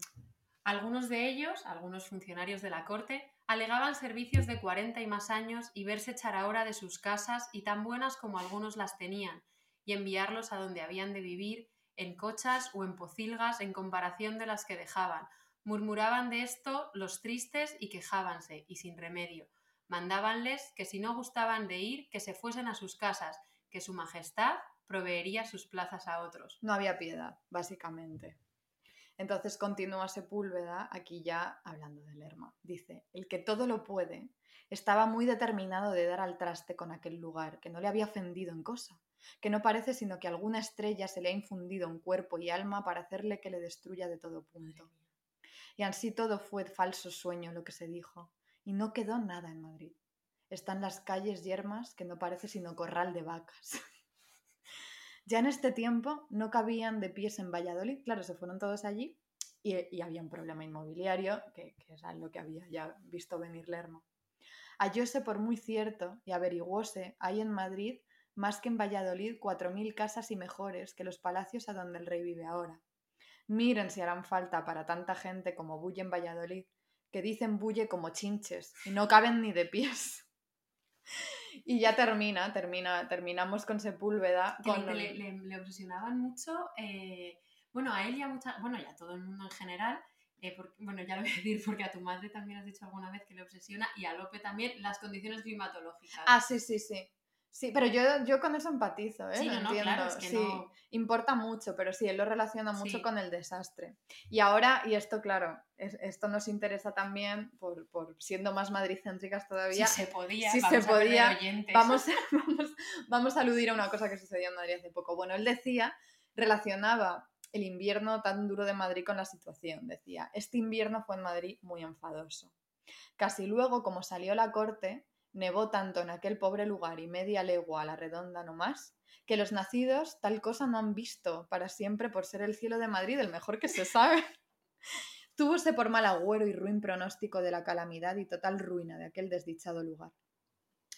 Algunos de ellos, algunos funcionarios de la corte, alegaban servicios de 40 y más años y verse echar ahora de sus casas y tan buenas como algunos las tenían, y enviarlos a donde habían de vivir, en cochas o en pocilgas en comparación de las que dejaban. Murmuraban de esto los tristes y quejábanse, y sin remedio. Mandábanles que si no gustaban de ir, que se fuesen a sus casas, que su majestad proveería sus plazas a otros. No había piedad, básicamente. Entonces continúa Sepúlveda, aquí ya hablando de Lerma. Dice, el que todo lo puede, estaba muy determinado de dar al traste con aquel lugar, que no le había ofendido en cosa, que no parece sino que alguna estrella se le ha infundido en cuerpo y alma para hacerle que le destruya de todo punto. Y así todo fue falso sueño lo que se dijo, y no quedó nada en Madrid. Están las calles yermas que no parece sino corral de vacas. ya en este tiempo no cabían de pies en Valladolid, claro, se fueron todos allí y, había un problema inmobiliario, que, que, era lo que había ya visto venir Lerma. Hallóse por muy cierto y averiguóse, hay en Madrid más que en Valladolid cuatro mil casas y mejores que los palacios a donde el rey vive ahora. Miren si harán falta para tanta gente como bulle en Valladolid, que dicen bulle como chinches y no caben ni de pies. Y ya termina, termina, terminamos con Sepúlveda. Con le, le, obsesionaban mucho, eh, bueno, a él y a mucha, bueno, y a todo el mundo en general, eh, bueno, ya lo voy a decir porque a tu madre también has dicho alguna vez que le obsesiona y a Lope también las condiciones climatológicas. Ah, sí, sí, sí. Sí, pero yo, yo con eso empatizo, ¿eh? Sí, no, entiendo. sí, importa mucho, pero sí, él lo relaciona mucho con el desastre. Y ahora, y esto, claro, esto nos interesa también por, por siendo más madricéntricas todavía. Si se podía, si vamos se podía, vamos, vamos, vamos a aludir a una cosa que sucedió en Madrid hace poco. Bueno, él decía, relacionaba el invierno tan duro de Madrid con la situación. Decía, este invierno fue en Madrid muy enfadoso. Casi luego, como salió la corte, nevó tanto en aquel pobre lugar y media legua a la redonda no más, que los nacidos tal cosa no han visto para siempre por ser el cielo de Madrid el mejor que se sabe. Túvose por mal agüero y ruin pronóstico de la calamidad y total ruina de aquel desdichado lugar.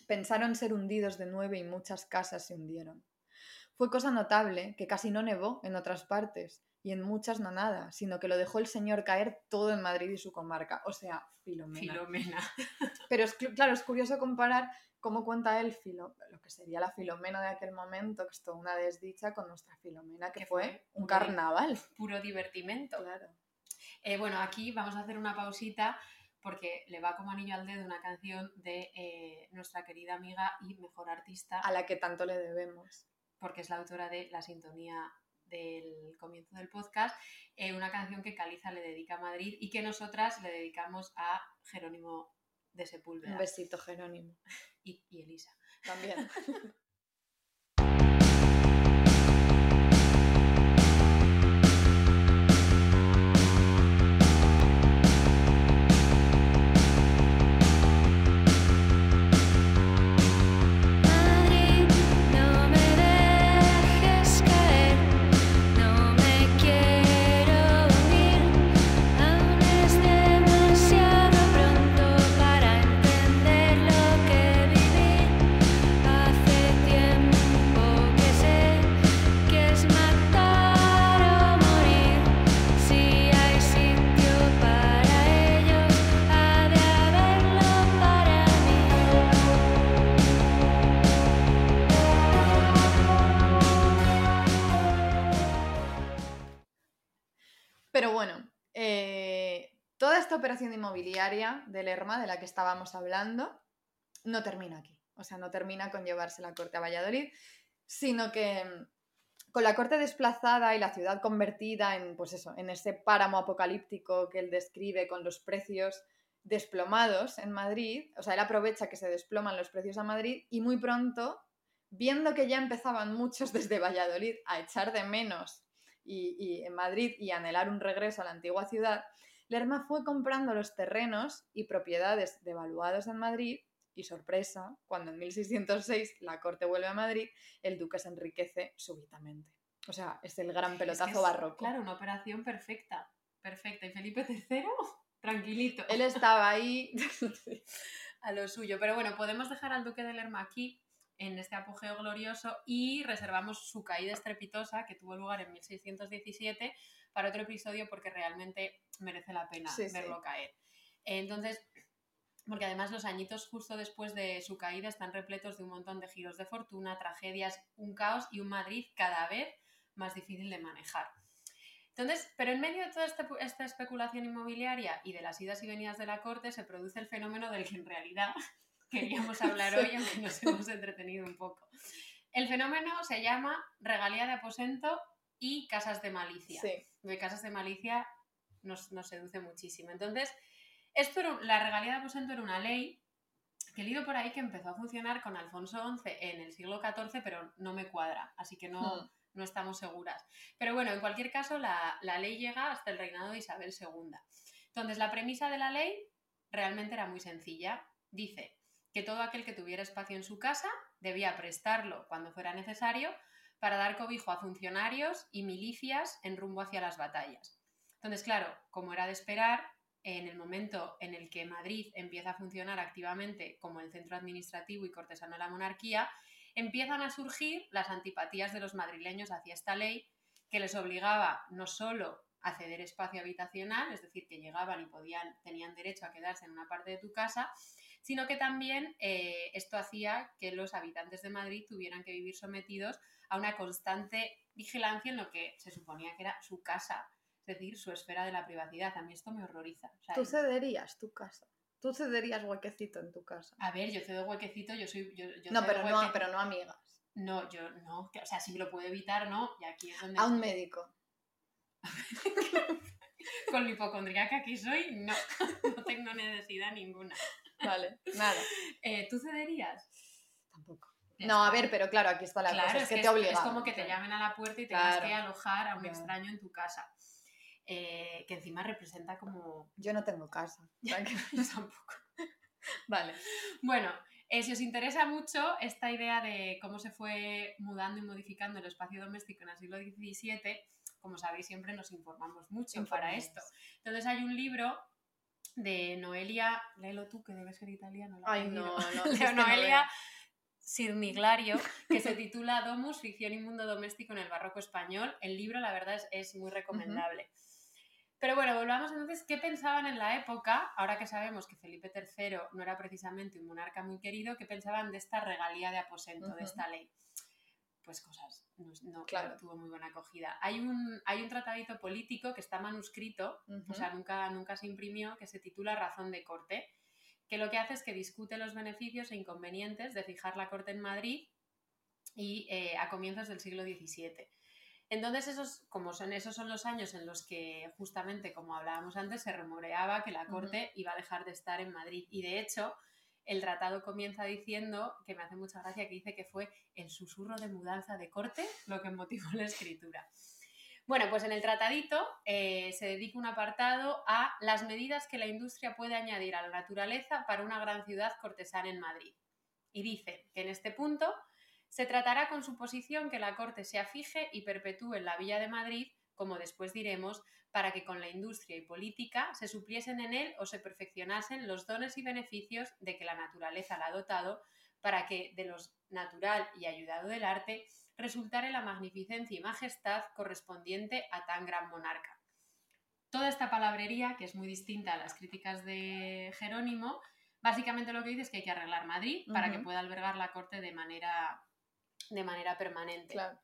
Pensaron ser hundidos de nueve y muchas casas se hundieron. Fue cosa notable que casi no nevó en otras partes, y en muchas no nada, sino que lo dejó el señor caer todo en Madrid y su comarca, o sea, Filomena. Filomena. Pero es, claro, es curioso comparar cómo cuenta él Filo, lo que sería la Filomena de aquel momento, que es toda una desdicha, con nuestra Filomena, que, fue, un carnaval. Puro divertimento. Claro. Eh, bueno, aquí vamos a hacer una pausita porque le va como anillo al dedo una canción de eh, nuestra querida amiga y mejor artista. A la que tanto le debemos. Porque es la autora de La Sintonía del comienzo del podcast, eh, una canción que Caliza le dedica a Madrid y que nosotras le dedicamos a Jerónimo de Sepúlveda. Un besito, Jerónimo. Y, y Elisa. También. operación inmobiliaria del Lerma de la que estábamos hablando no termina aquí. O sea, no termina con llevarse la corte a Valladolid, sino que mm, con la corte desplazada y la ciudad convertida en, pues eso, en ese páramo apocalíptico que él describe con los precios desplomados en Madrid, o sea, él aprovecha que se desploman los precios a Madrid y muy pronto, viendo que ya empezaban muchos desde Valladolid a echar de menos y, y en Madrid y anhelar un regreso a la antigua ciudad, Lerma fue comprando los terrenos y propiedades devaluados en Madrid y sorpresa, cuando en 1606 la corte vuelve a Madrid, el duque se enriquece súbitamente. O sea, es el gran Es que pelotazo es, barroco. Claro, una operación perfecta. Perfecta. Y Felipe III, tranquilito. Él estaba ahí. a lo suyo. Pero bueno, podemos dejar al duque de Lerma aquí en este apogeo glorioso y reservamos su caída estrepitosa que tuvo lugar en 1617 para otro episodio porque realmente merece la pena Sí, sí. verlo caer. Entonces, porque además los añitos justo después de su caída están repletos de un montón de giros de fortuna, tragedias, un caos y un Madrid cada vez más difícil de manejar. Entonces, pero en medio de toda esta, esta especulación inmobiliaria y de las idas y venidas de la corte se produce el fenómeno del que en realidad queríamos hablar hoy, aunque nos hemos entretenido un poco. El fenómeno se llama regalía de aposento y casas de malicia. Sí. De casas de malicia nos, nos seduce muchísimo. Entonces, esto era la regalía de aposento era una ley que he leído por ahí que empezó a funcionar con Alfonso XI en el siglo XIV, pero no me cuadra, así que no, Hmm. no estamos seguras. Pero bueno, en cualquier caso, la, la ley llega hasta el reinado de Isabel II. Entonces, la premisa de la ley realmente era muy sencilla. Dice que todo aquel que tuviera espacio en su casa debía prestarlo cuando fuera necesario para dar cobijo a funcionarios y milicias en rumbo hacia las batallas. Entonces, claro, como era de esperar, en el momento en el que Madrid empieza a funcionar activamente como el centro administrativo y cortesano de la monarquía, empiezan a surgir las antipatías de los madrileños hacia esta ley que les obligaba no solo a ceder espacio habitacional, es decir, que llegaban y podían, tenían derecho a quedarse en una parte de tu casa, sino que también eh, esto hacía que los habitantes de Madrid tuvieran que vivir sometidos a una constante vigilancia en lo que se suponía que era su casa, es decir, su esfera de la privacidad. A mí esto me horroriza. O sea, Tú cederías tu casa. Tú cederías huequecito en tu casa. a ver, yo cedo huequecito, yo soy... Yo, yo No, pero no, pero no amigas. No, yo no, o sea, si me lo puedo evitar, no, y aquí es donde... A un médico. Con lo hipocondriaca que soy, no, no tengo necesidad ninguna. Vale, nada. Eh, ¿Tú cederías? Tampoco. No, a ver, pero claro, aquí está la Claro, cosa. Es, es que, que te es, obligan. es como que te llamen a la puerta y tengas Claro. que alojar a un Claro. extraño en tu casa. Eh, que encima representa como... Yo no tengo casa. Yo tampoco. vale. Bueno, eh, si os interesa mucho esta idea de cómo se fue mudando y modificando el espacio doméstico en el siglo XVII, como sabéis, siempre nos informamos mucho para esto. Entonces hay un libro de Noelia, léelo tú, que debe ser italiano. la Ay, no, no. de Noelia veo. Sirmiglario, que se titula Domus, ficción y mundo doméstico en el barroco español. El libro, la verdad, es, es muy recomendable. Pero bueno, volvamos entonces, ¿qué pensaban en la época? Ahora que sabemos que Felipe III no era precisamente un monarca muy querido, ¿qué pensaban de esta regalía de aposento, de esta ley? Pues cosas, no, no- Claro. tuvo muy buena acogida. Hay un, hay un tratadito político que está manuscrito, Ujú. o sea, nunca, nunca se imprimió, que se titula Razón de Corte, que lo que hace es que discute los beneficios e inconvenientes de fijar la corte en Madrid y eh, a comienzos del siglo XVII. Entonces, esos, como son, esos son los años en los que justamente, como hablábamos antes, se rumoreaba que la corte iba a dejar de estar en Madrid. Y de hecho, el tratado comienza diciendo, que me hace mucha gracia, que dice que fue el susurro de mudanza de corte lo que motivó la escritura. Bueno, pues en el tratadito eh, se dedica un apartado a las medidas que la industria puede añadir a la naturaleza para una gran ciudad cortesana en Madrid. Y dice que en este punto se tratará con suposición que la Corte se afije y perpetúe en la Villa de Madrid, como después diremos, para que con la industria y política se supliesen en él o se perfeccionasen los dones y beneficios de que la naturaleza la ha dotado, para que de los natural y ayudado del arte resultare la magnificencia y majestad correspondiente a tan gran monarca. Toda esta palabrería, que es muy distinta a las críticas de Jerónimo, básicamente lo que dice es que hay que arreglar Madrid para que pueda albergar la corte de manera, de manera permanente. Claro.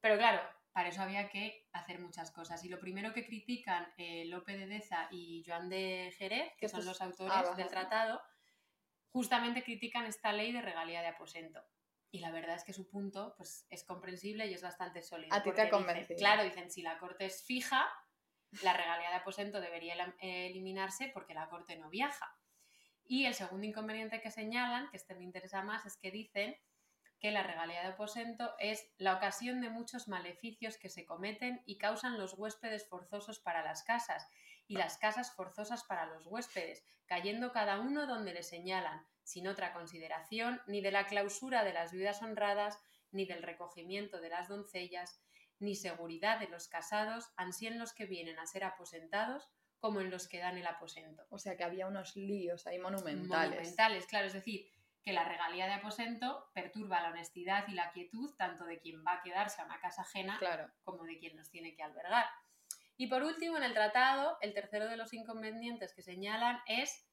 Pero claro, para eso había que hacer muchas cosas. Y lo primero que critican eh, Lope de Deza y Joan de Jerez, que son los autores ah, del tratado, justamente critican esta ley de regalía de aposento. Y la verdad es que su punto pues, es comprensible y es bastante sólido. A ti te ha dicen- convencido. claro, dicen, si la corte es fija, la regalía de aposento debería eh, eliminarse porque la corte no viaja. Y el segundo inconveniente que señalan, que este me interesa más, es que dicen que la regalía de aposento es la ocasión de muchos maleficios que se cometen y causan los huéspedes forzosos para las casas y las casas forzosas para los huéspedes, cayendo cada uno donde le señalan, sin otra consideración ni de la clausura de las viudas honradas, ni del recogimiento de las doncellas, ni seguridad de los casados, ansí en los que vienen a ser aposentados como en los que dan el aposento. O sea que había unos líos ahí monumentales. Monumentales, claro, es decir, que la regalía de aposento perturba la honestidad y la quietud tanto de quien va a quedarse a una casa ajena Claro. como de quien los tiene que albergar. Y por último, en el tratado, el tercero de los inconvenientes que señalan es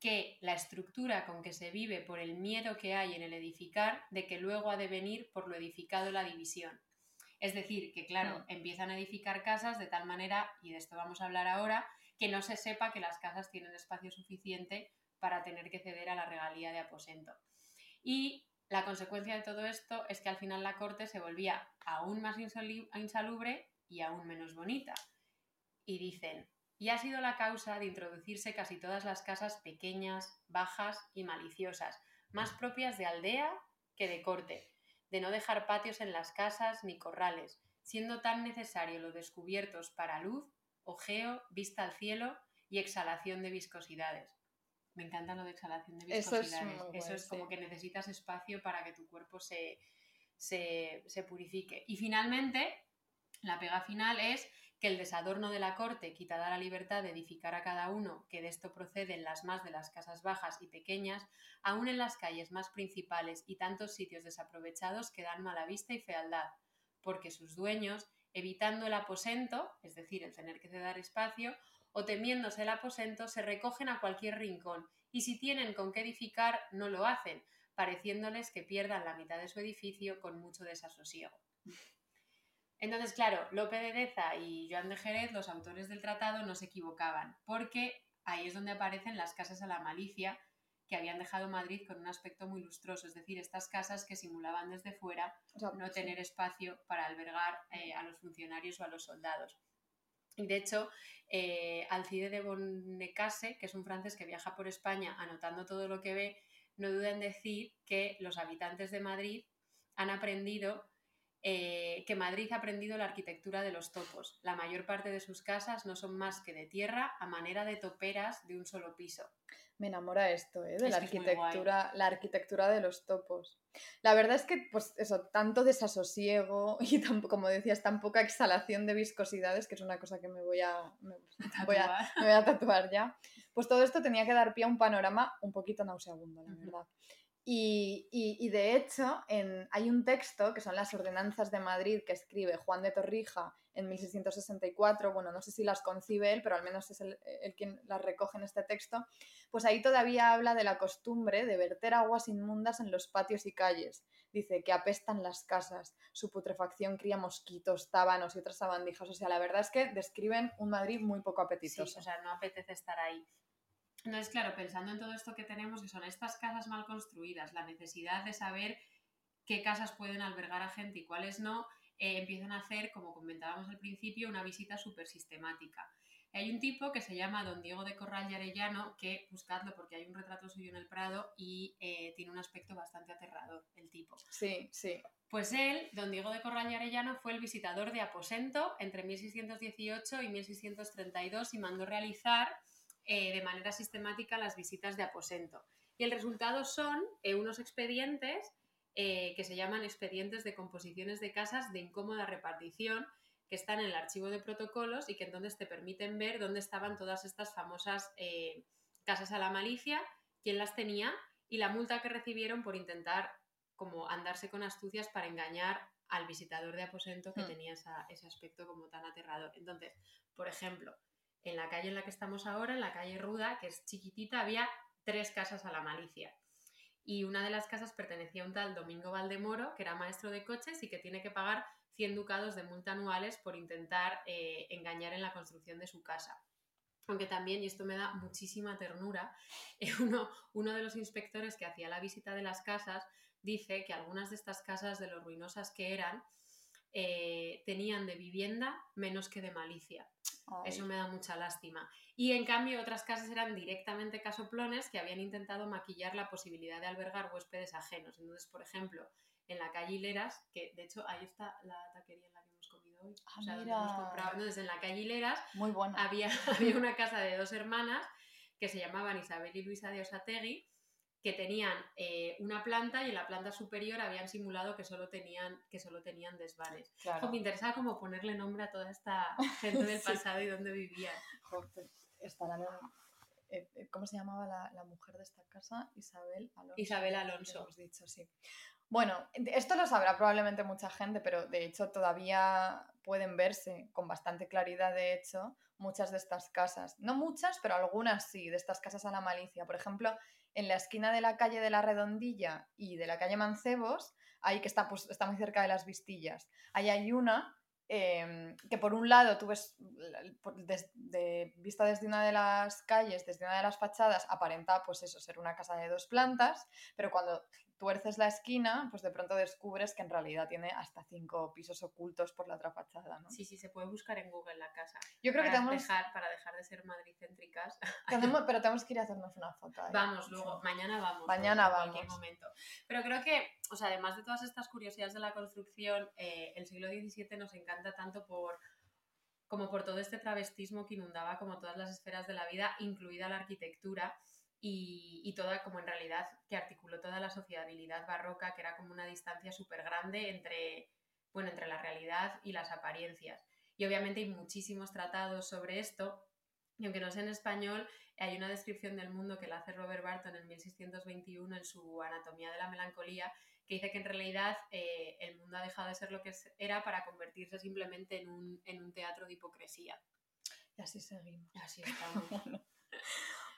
que la estructura con que se vive por el miedo que hay en el edificar, de que luego ha de venir por lo edificado la división. Es decir, que claro, Mm. empiezan a edificar casas de tal manera, y de esto vamos a hablar ahora, que no se sepa que las casas tienen espacio suficiente para tener que ceder a la regalía de aposento. Y la consecuencia de todo esto es que al final la corte se volvía aún más insalubre y aún menos bonita. Y dicen, y ha sido la causa de introducirse casi todas las casas pequeñas, bajas y maliciosas, más propias de aldea que de corte, de no dejar patios en las casas ni corrales, siendo tan necesario los descubiertos para luz, ojeo, vista al cielo y exhalación de viscosidades. Me encanta lo de exhalación de Eso es viscosidades. Eso es como que necesitas espacio para que tu cuerpo se, se, se purifique. Y finalmente, la pega final es que el desadorno de la corte quita la libertad de edificar a cada uno, que de esto proceden las más de las casas bajas y pequeñas, aun en las calles más principales y tantos sitios desaprovechados que dan mala vista y fealdad, porque sus dueños, evitando el aposento, es decir, el tener que ceder espacio, o temiéndose el aposento, se recogen a cualquier rincón, y si tienen con qué edificar, no lo hacen, pareciéndoles que pierdan la mitad de su edificio con mucho desasosiego. Entonces, claro, Lope de Deza y Joan de Jerez, los autores del tratado, no se equivocaban, porque ahí es donde aparecen las casas a la malicia que habían dejado Madrid con un aspecto muy lustroso, es decir, estas casas que simulaban desde fuera no tener espacio para albergar eh, a los funcionarios o a los soldados. De hecho, eh, Alcide de Bonnecase, que es un francés que viaja por España anotando todo lo que ve, no duda en decir que los habitantes de Madrid han aprendido, eh, que Madrid ha aprendido la arquitectura de los topos. La mayor parte de sus casas no son más que de tierra a manera de toperas de un solo piso. Me enamora esto, ¿eh? De Es la arquitectura, la arquitectura de los topos. La verdad es que, pues eso, tanto desasosiego y tan- como decías, tan poca exhalación de viscosidades, que es una cosa que me voy a, me, voy a, Tatuar. me voy a tatuar ya. Pues todo esto tenía que dar pie a un panorama un poquito nauseabundo, la verdad. Y, y- y de hecho, en- hay un texto que son las ordenanzas de Madrid que escribe Juan de Torrija en 1664. Bueno, no sé si las concibe él, pero al menos es el, el quien las recoge en este texto. Pues ahí todavía habla de la costumbre de verter aguas inmundas en los patios y calles. Dice que apestan las casas, su putrefacción cría mosquitos, tábanos y otras sabandijas. O sea, la verdad es que describen un Madrid muy poco Sí, apetitoso. o sea, no apetece estar ahí. Entonces, claro, pensando en todo esto que tenemos, que son estas casas mal construidas, la necesidad de saber qué casas pueden albergar a gente y cuáles no, eh, empiezan a hacer, como comentábamos al principio, una visita súper sistemática. Hay un tipo que se llama Don Diego de Corral y Arellano, que buscadlo porque hay un retrato suyo en el Prado y eh, tiene un aspecto bastante aterrador, el tipo. Sí, sí. Pues él, don Diego de Corral y Arellano, fue el visitador de Aposento entre 1618 y 1632 y mandó realizar eh, de manera sistemática las visitas de Aposento. Y el resultado son eh, unos expedientes eh, que se llaman expedientes de composiciones de casas de incómoda repartición, que están en el archivo de protocolos y que entonces te permiten ver dónde estaban todas estas famosas eh, casas a la malicia, quién las tenía y la multa que recibieron por intentar como andarse con astucias para engañar al visitador de aposento que Hmm. tenía esa- ese aspecto como tan aterrador. Entonces, por ejemplo, en la calle en la que estamos ahora, en la calle Ruda, que es chiquitita, había tres casas a la malicia. Y una de las casas pertenecía a un tal Domingo Valdemoro, que era maestro de coches y que tiene que pagar 100 ducados de multa anuales por intentar eh, engañar en la construcción de su casa. Aunque también, y esto me da muchísima ternura, eh, uno, uno de los inspectores que hacía la visita de las casas dice que algunas de estas casas, de lo ruinosas que eran, eh, tenían de vivienda menos que de malicia. Ay. Eso me da mucha lástima. Y en cambio otras casas eran directamente casoplones que habían intentado maquillar la posibilidad de albergar huéspedes ajenos. Entonces, por ejemplo, en la calle Hileras, que de hecho ahí está la taquería en la que hemos comido hoy, Ah, o sea, donde hemos comprado. Entonces, en la calle Hileras Muy buena. había, había una casa de dos hermanas que se llamaban Isabel y Luisa de Osategui, que tenían eh, una planta y en la planta superior habían simulado que solo tenían, que solo tenían desvanes. Claro. Jo, Me interesaba como ponerle nombre a toda esta gente del Sí. pasado y dónde vivían. Eh, eh, ¿Cómo se llamaba la, la mujer de esta casa? Isabel Alonso. Isabel Alonso. hemos dicho, sí. Bueno, esto lo sabrá probablemente mucha gente, pero de hecho todavía pueden verse con bastante claridad, de hecho, muchas de estas casas. No muchas, pero algunas sí, de estas casas a la malicia. Por ejemplo, en la esquina de la calle de la Redondilla y de la calle Mancebos, ahí que está, pues, está muy cerca de las Vistillas, ahí hay una eh, que por un lado tú ves, des- de- vista desde una de las calles, desde una de las fachadas, aparenta pues eso, ser una casa de dos plantas, pero cuando tuerces la esquina, pues de pronto descubres que en realidad tiene hasta cinco pisos ocultos por la otra fachada, ¿no? Sí, sí, se puede buscar en Google la casa. Yo creo que para, tenemos, dejar, para dejar de ser madricéntricas. tenemos- pero tenemos que ir a hacernos una foto. Vamos, luego, mañana vamos. Mañana en cualquier vamos. momento. Pero creo que, o sea, además de todas estas curiosidades de la construcción, eh, el siglo XVII nos encanta tanto por como por todo este travestismo que inundaba como todas las esferas de la vida, incluida la arquitectura y, y toda como en realidad que articuló toda la sociabilidad barroca, que era como una distancia súper grande entre, bueno, entre la realidad y las apariencias. Y obviamente hay muchísimos tratados sobre esto, y aunque no sea en español, hay una descripción del mundo que la hace Robert Barton en 1621 en su Anatomía de la Melancolía, que dice que en realidad eh, el mundo ha dejado de ser lo que era para convertirse simplemente en un, en un teatro de hipocresía. Y así seguimos. Así estamos.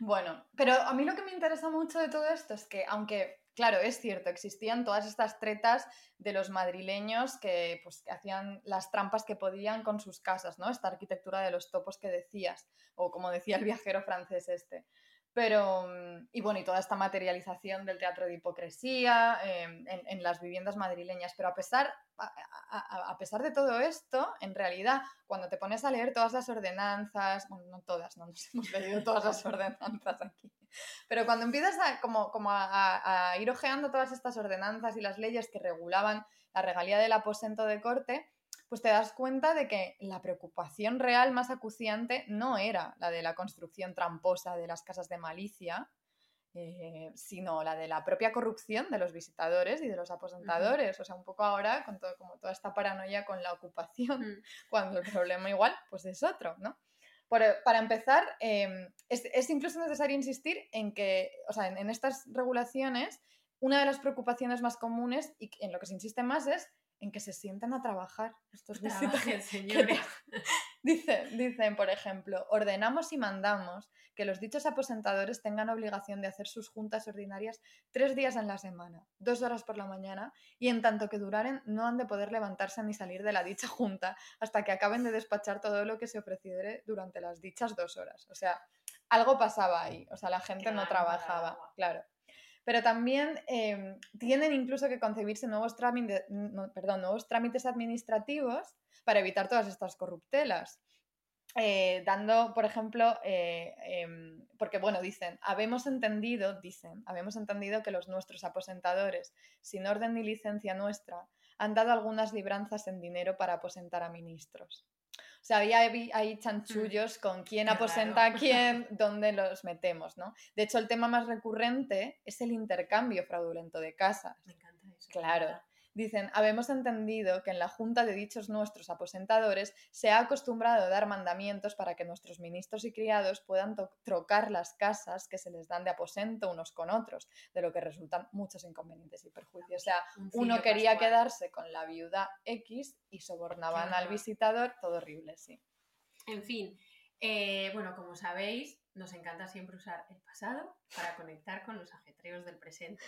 Bueno, pero a mí lo que me interesa mucho de todo esto es que, aunque, claro, es cierto, existían todas estas tretas de los madrileños que, pues, que hacían las trampas que podían con sus casas, ¿no? Esta arquitectura de los topos que decías, o como decía el viajero francés este. Pero, mm, y bueno, y toda esta materialización del teatro de hipocresía eh, en, en las viviendas madrileñas. Pero a pesar, a, a- a pesar de todo esto, en realidad, cuando te pones a leer todas las ordenanzas, bueno, no todas, no nos hemos leído todas las ordenanzas aquí, pero cuando empiezas a, como, como a, a- ir ojeando todas estas ordenanzas y las leyes que regulaban la regalía del aposento de corte, pues te das cuenta de que la preocupación real más acuciante no era la de la construcción tramposa de las casas de malicia, eh, sino la de la propia corrupción de los visitadores y de los aposentadores. O sea, un poco ahora con todo, como toda esta paranoia con la ocupación, Mm. cuando el problema igual pues es otro, ¿no? Por- para empezar, eh, es, es incluso necesario insistir en que, o sea, en, en estas regulaciones, una de las preocupaciones más comunes y en lo que se insiste más es en que se sientan a trabajar estos. Trabajen, señores. Dicen, dicen, por ejemplo, ordenamos y mandamos que los dichos aposentadores tengan obligación de hacer sus juntas ordinarias tres días en la semana, dos horas por la mañana, y en tanto que duraren no han de poder levantarse ni salir de la dicha junta hasta que acaben de despachar todo lo que se ofreciere durante las dichas dos horas. O sea, algo pasaba ahí, o sea, la gente no trabajaba, claro. Pero también eh, tienen incluso que concebirse nuevos, trámite- no, perdón, nuevos trámites administrativos para evitar todas estas corruptelas. Eh, dando, por ejemplo, eh, em, porque bueno, dicen, habemos entendido, dicen, habemos entendido que los nuestros aposentadores, sin orden ni licencia nuestra, han dado algunas libranzas en dinero para aposentar a ministros. O sea, había ahí- ahí chanchullos con quién aposenta a quién, dónde los metemos, ¿no? De hecho, el tema más recurrente es el intercambio fraudulento de casas. Me encanta eso. Claro. Dicen, habemos entendido que en la junta de dichos nuestros aposentadores se ha acostumbrado a dar mandamientos para que nuestros ministros y criados puedan trocar las casas que se les dan de aposento unos con otros, de lo que resultan muchos inconvenientes y perjuicios. O sea, Un uno quería quedarse con la viuda X y sobornaban al visitador, todo horrible, sí. En fin, eh, bueno, como sabéis, nos encanta siempre usar el pasado para conectar con los ajetreos del presente.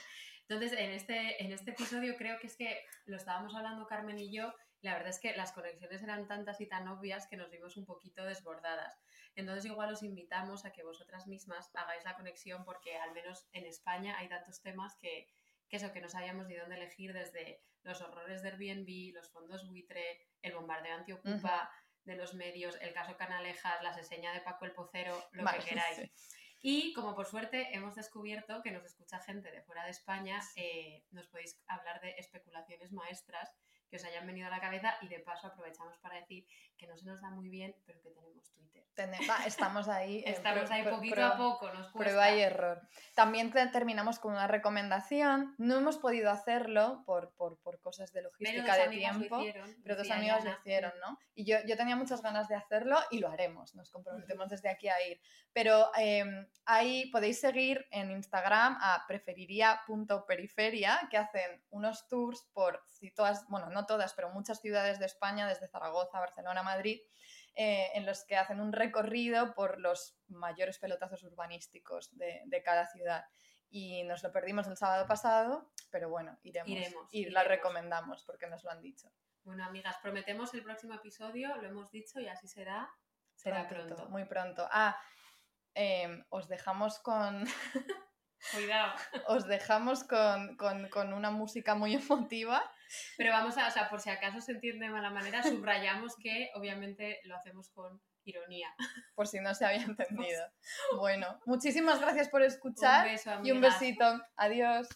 Entonces, en este, en este episodio creo que es que lo estábamos hablando Carmen y yo, y la verdad es que las conexiones eran tantas y tan obvias que nos vimos un poquito desbordadas. Entonces, igual os invitamos a que vosotras mismas hagáis la conexión porque al menos en España hay tantos temas que, que eso, que no sabíamos ni dónde elegir desde los horrores de Airbnb, los fondos buitre, el bombardeo antiocupa de los medios, el caso Canalejas, la seseña de Paco el Pocero, lo Vale, que queráis. sí. Y como por suerte hemos descubierto que nos escucha gente de fuera de España, eh, nos podéis hablar de especulaciones maestras que os hayan venido a la cabeza y de paso aprovechamos para decir que no se nos da muy bien, pero que tenemos Twitter. Va, estamos ahí. en Estamos ahí poquito pro- a poco, nos cuesta. Prueba y error. También te- terminamos con una recomendación. No hemos podido hacerlo por, por, por cosas de logística de tiempo. hicieron, Pero dos decía amigos lo hicieron, ¿no? Y yo, yo tenía muchas ganas de hacerlo y lo haremos, nos comprometemos desde aquí a ir. Pero eh, ahí podéis seguir en Instagram a preferiría.periferia, que hacen unos tours por todas, bueno, no todas, pero muchas ciudades de España, desde Zaragoza, Barcelona, Madrid, eh, en los que hacen un recorrido por los mayores pelotazos urbanísticos de, de cada ciudad. Y nos lo perdimos el sábado pasado, pero bueno, iremos. Iremos, y la recomendamos porque nos lo han dicho. Bueno, amigas, prometemos el próximo episodio, lo hemos dicho y así será. Será Prontito, pronto. Muy pronto. Ah, em, os dejamos con. Cuidado. os dejamos con, con- con una música muy emotiva. Pero vamos a, o sea, por si acaso se entiende de mala manera, subrayamos que obviamente lo hacemos con ironía. Por si no se había entendido. Bueno, muchísimas gracias por Un escuchar beso, y un besito. Adiós.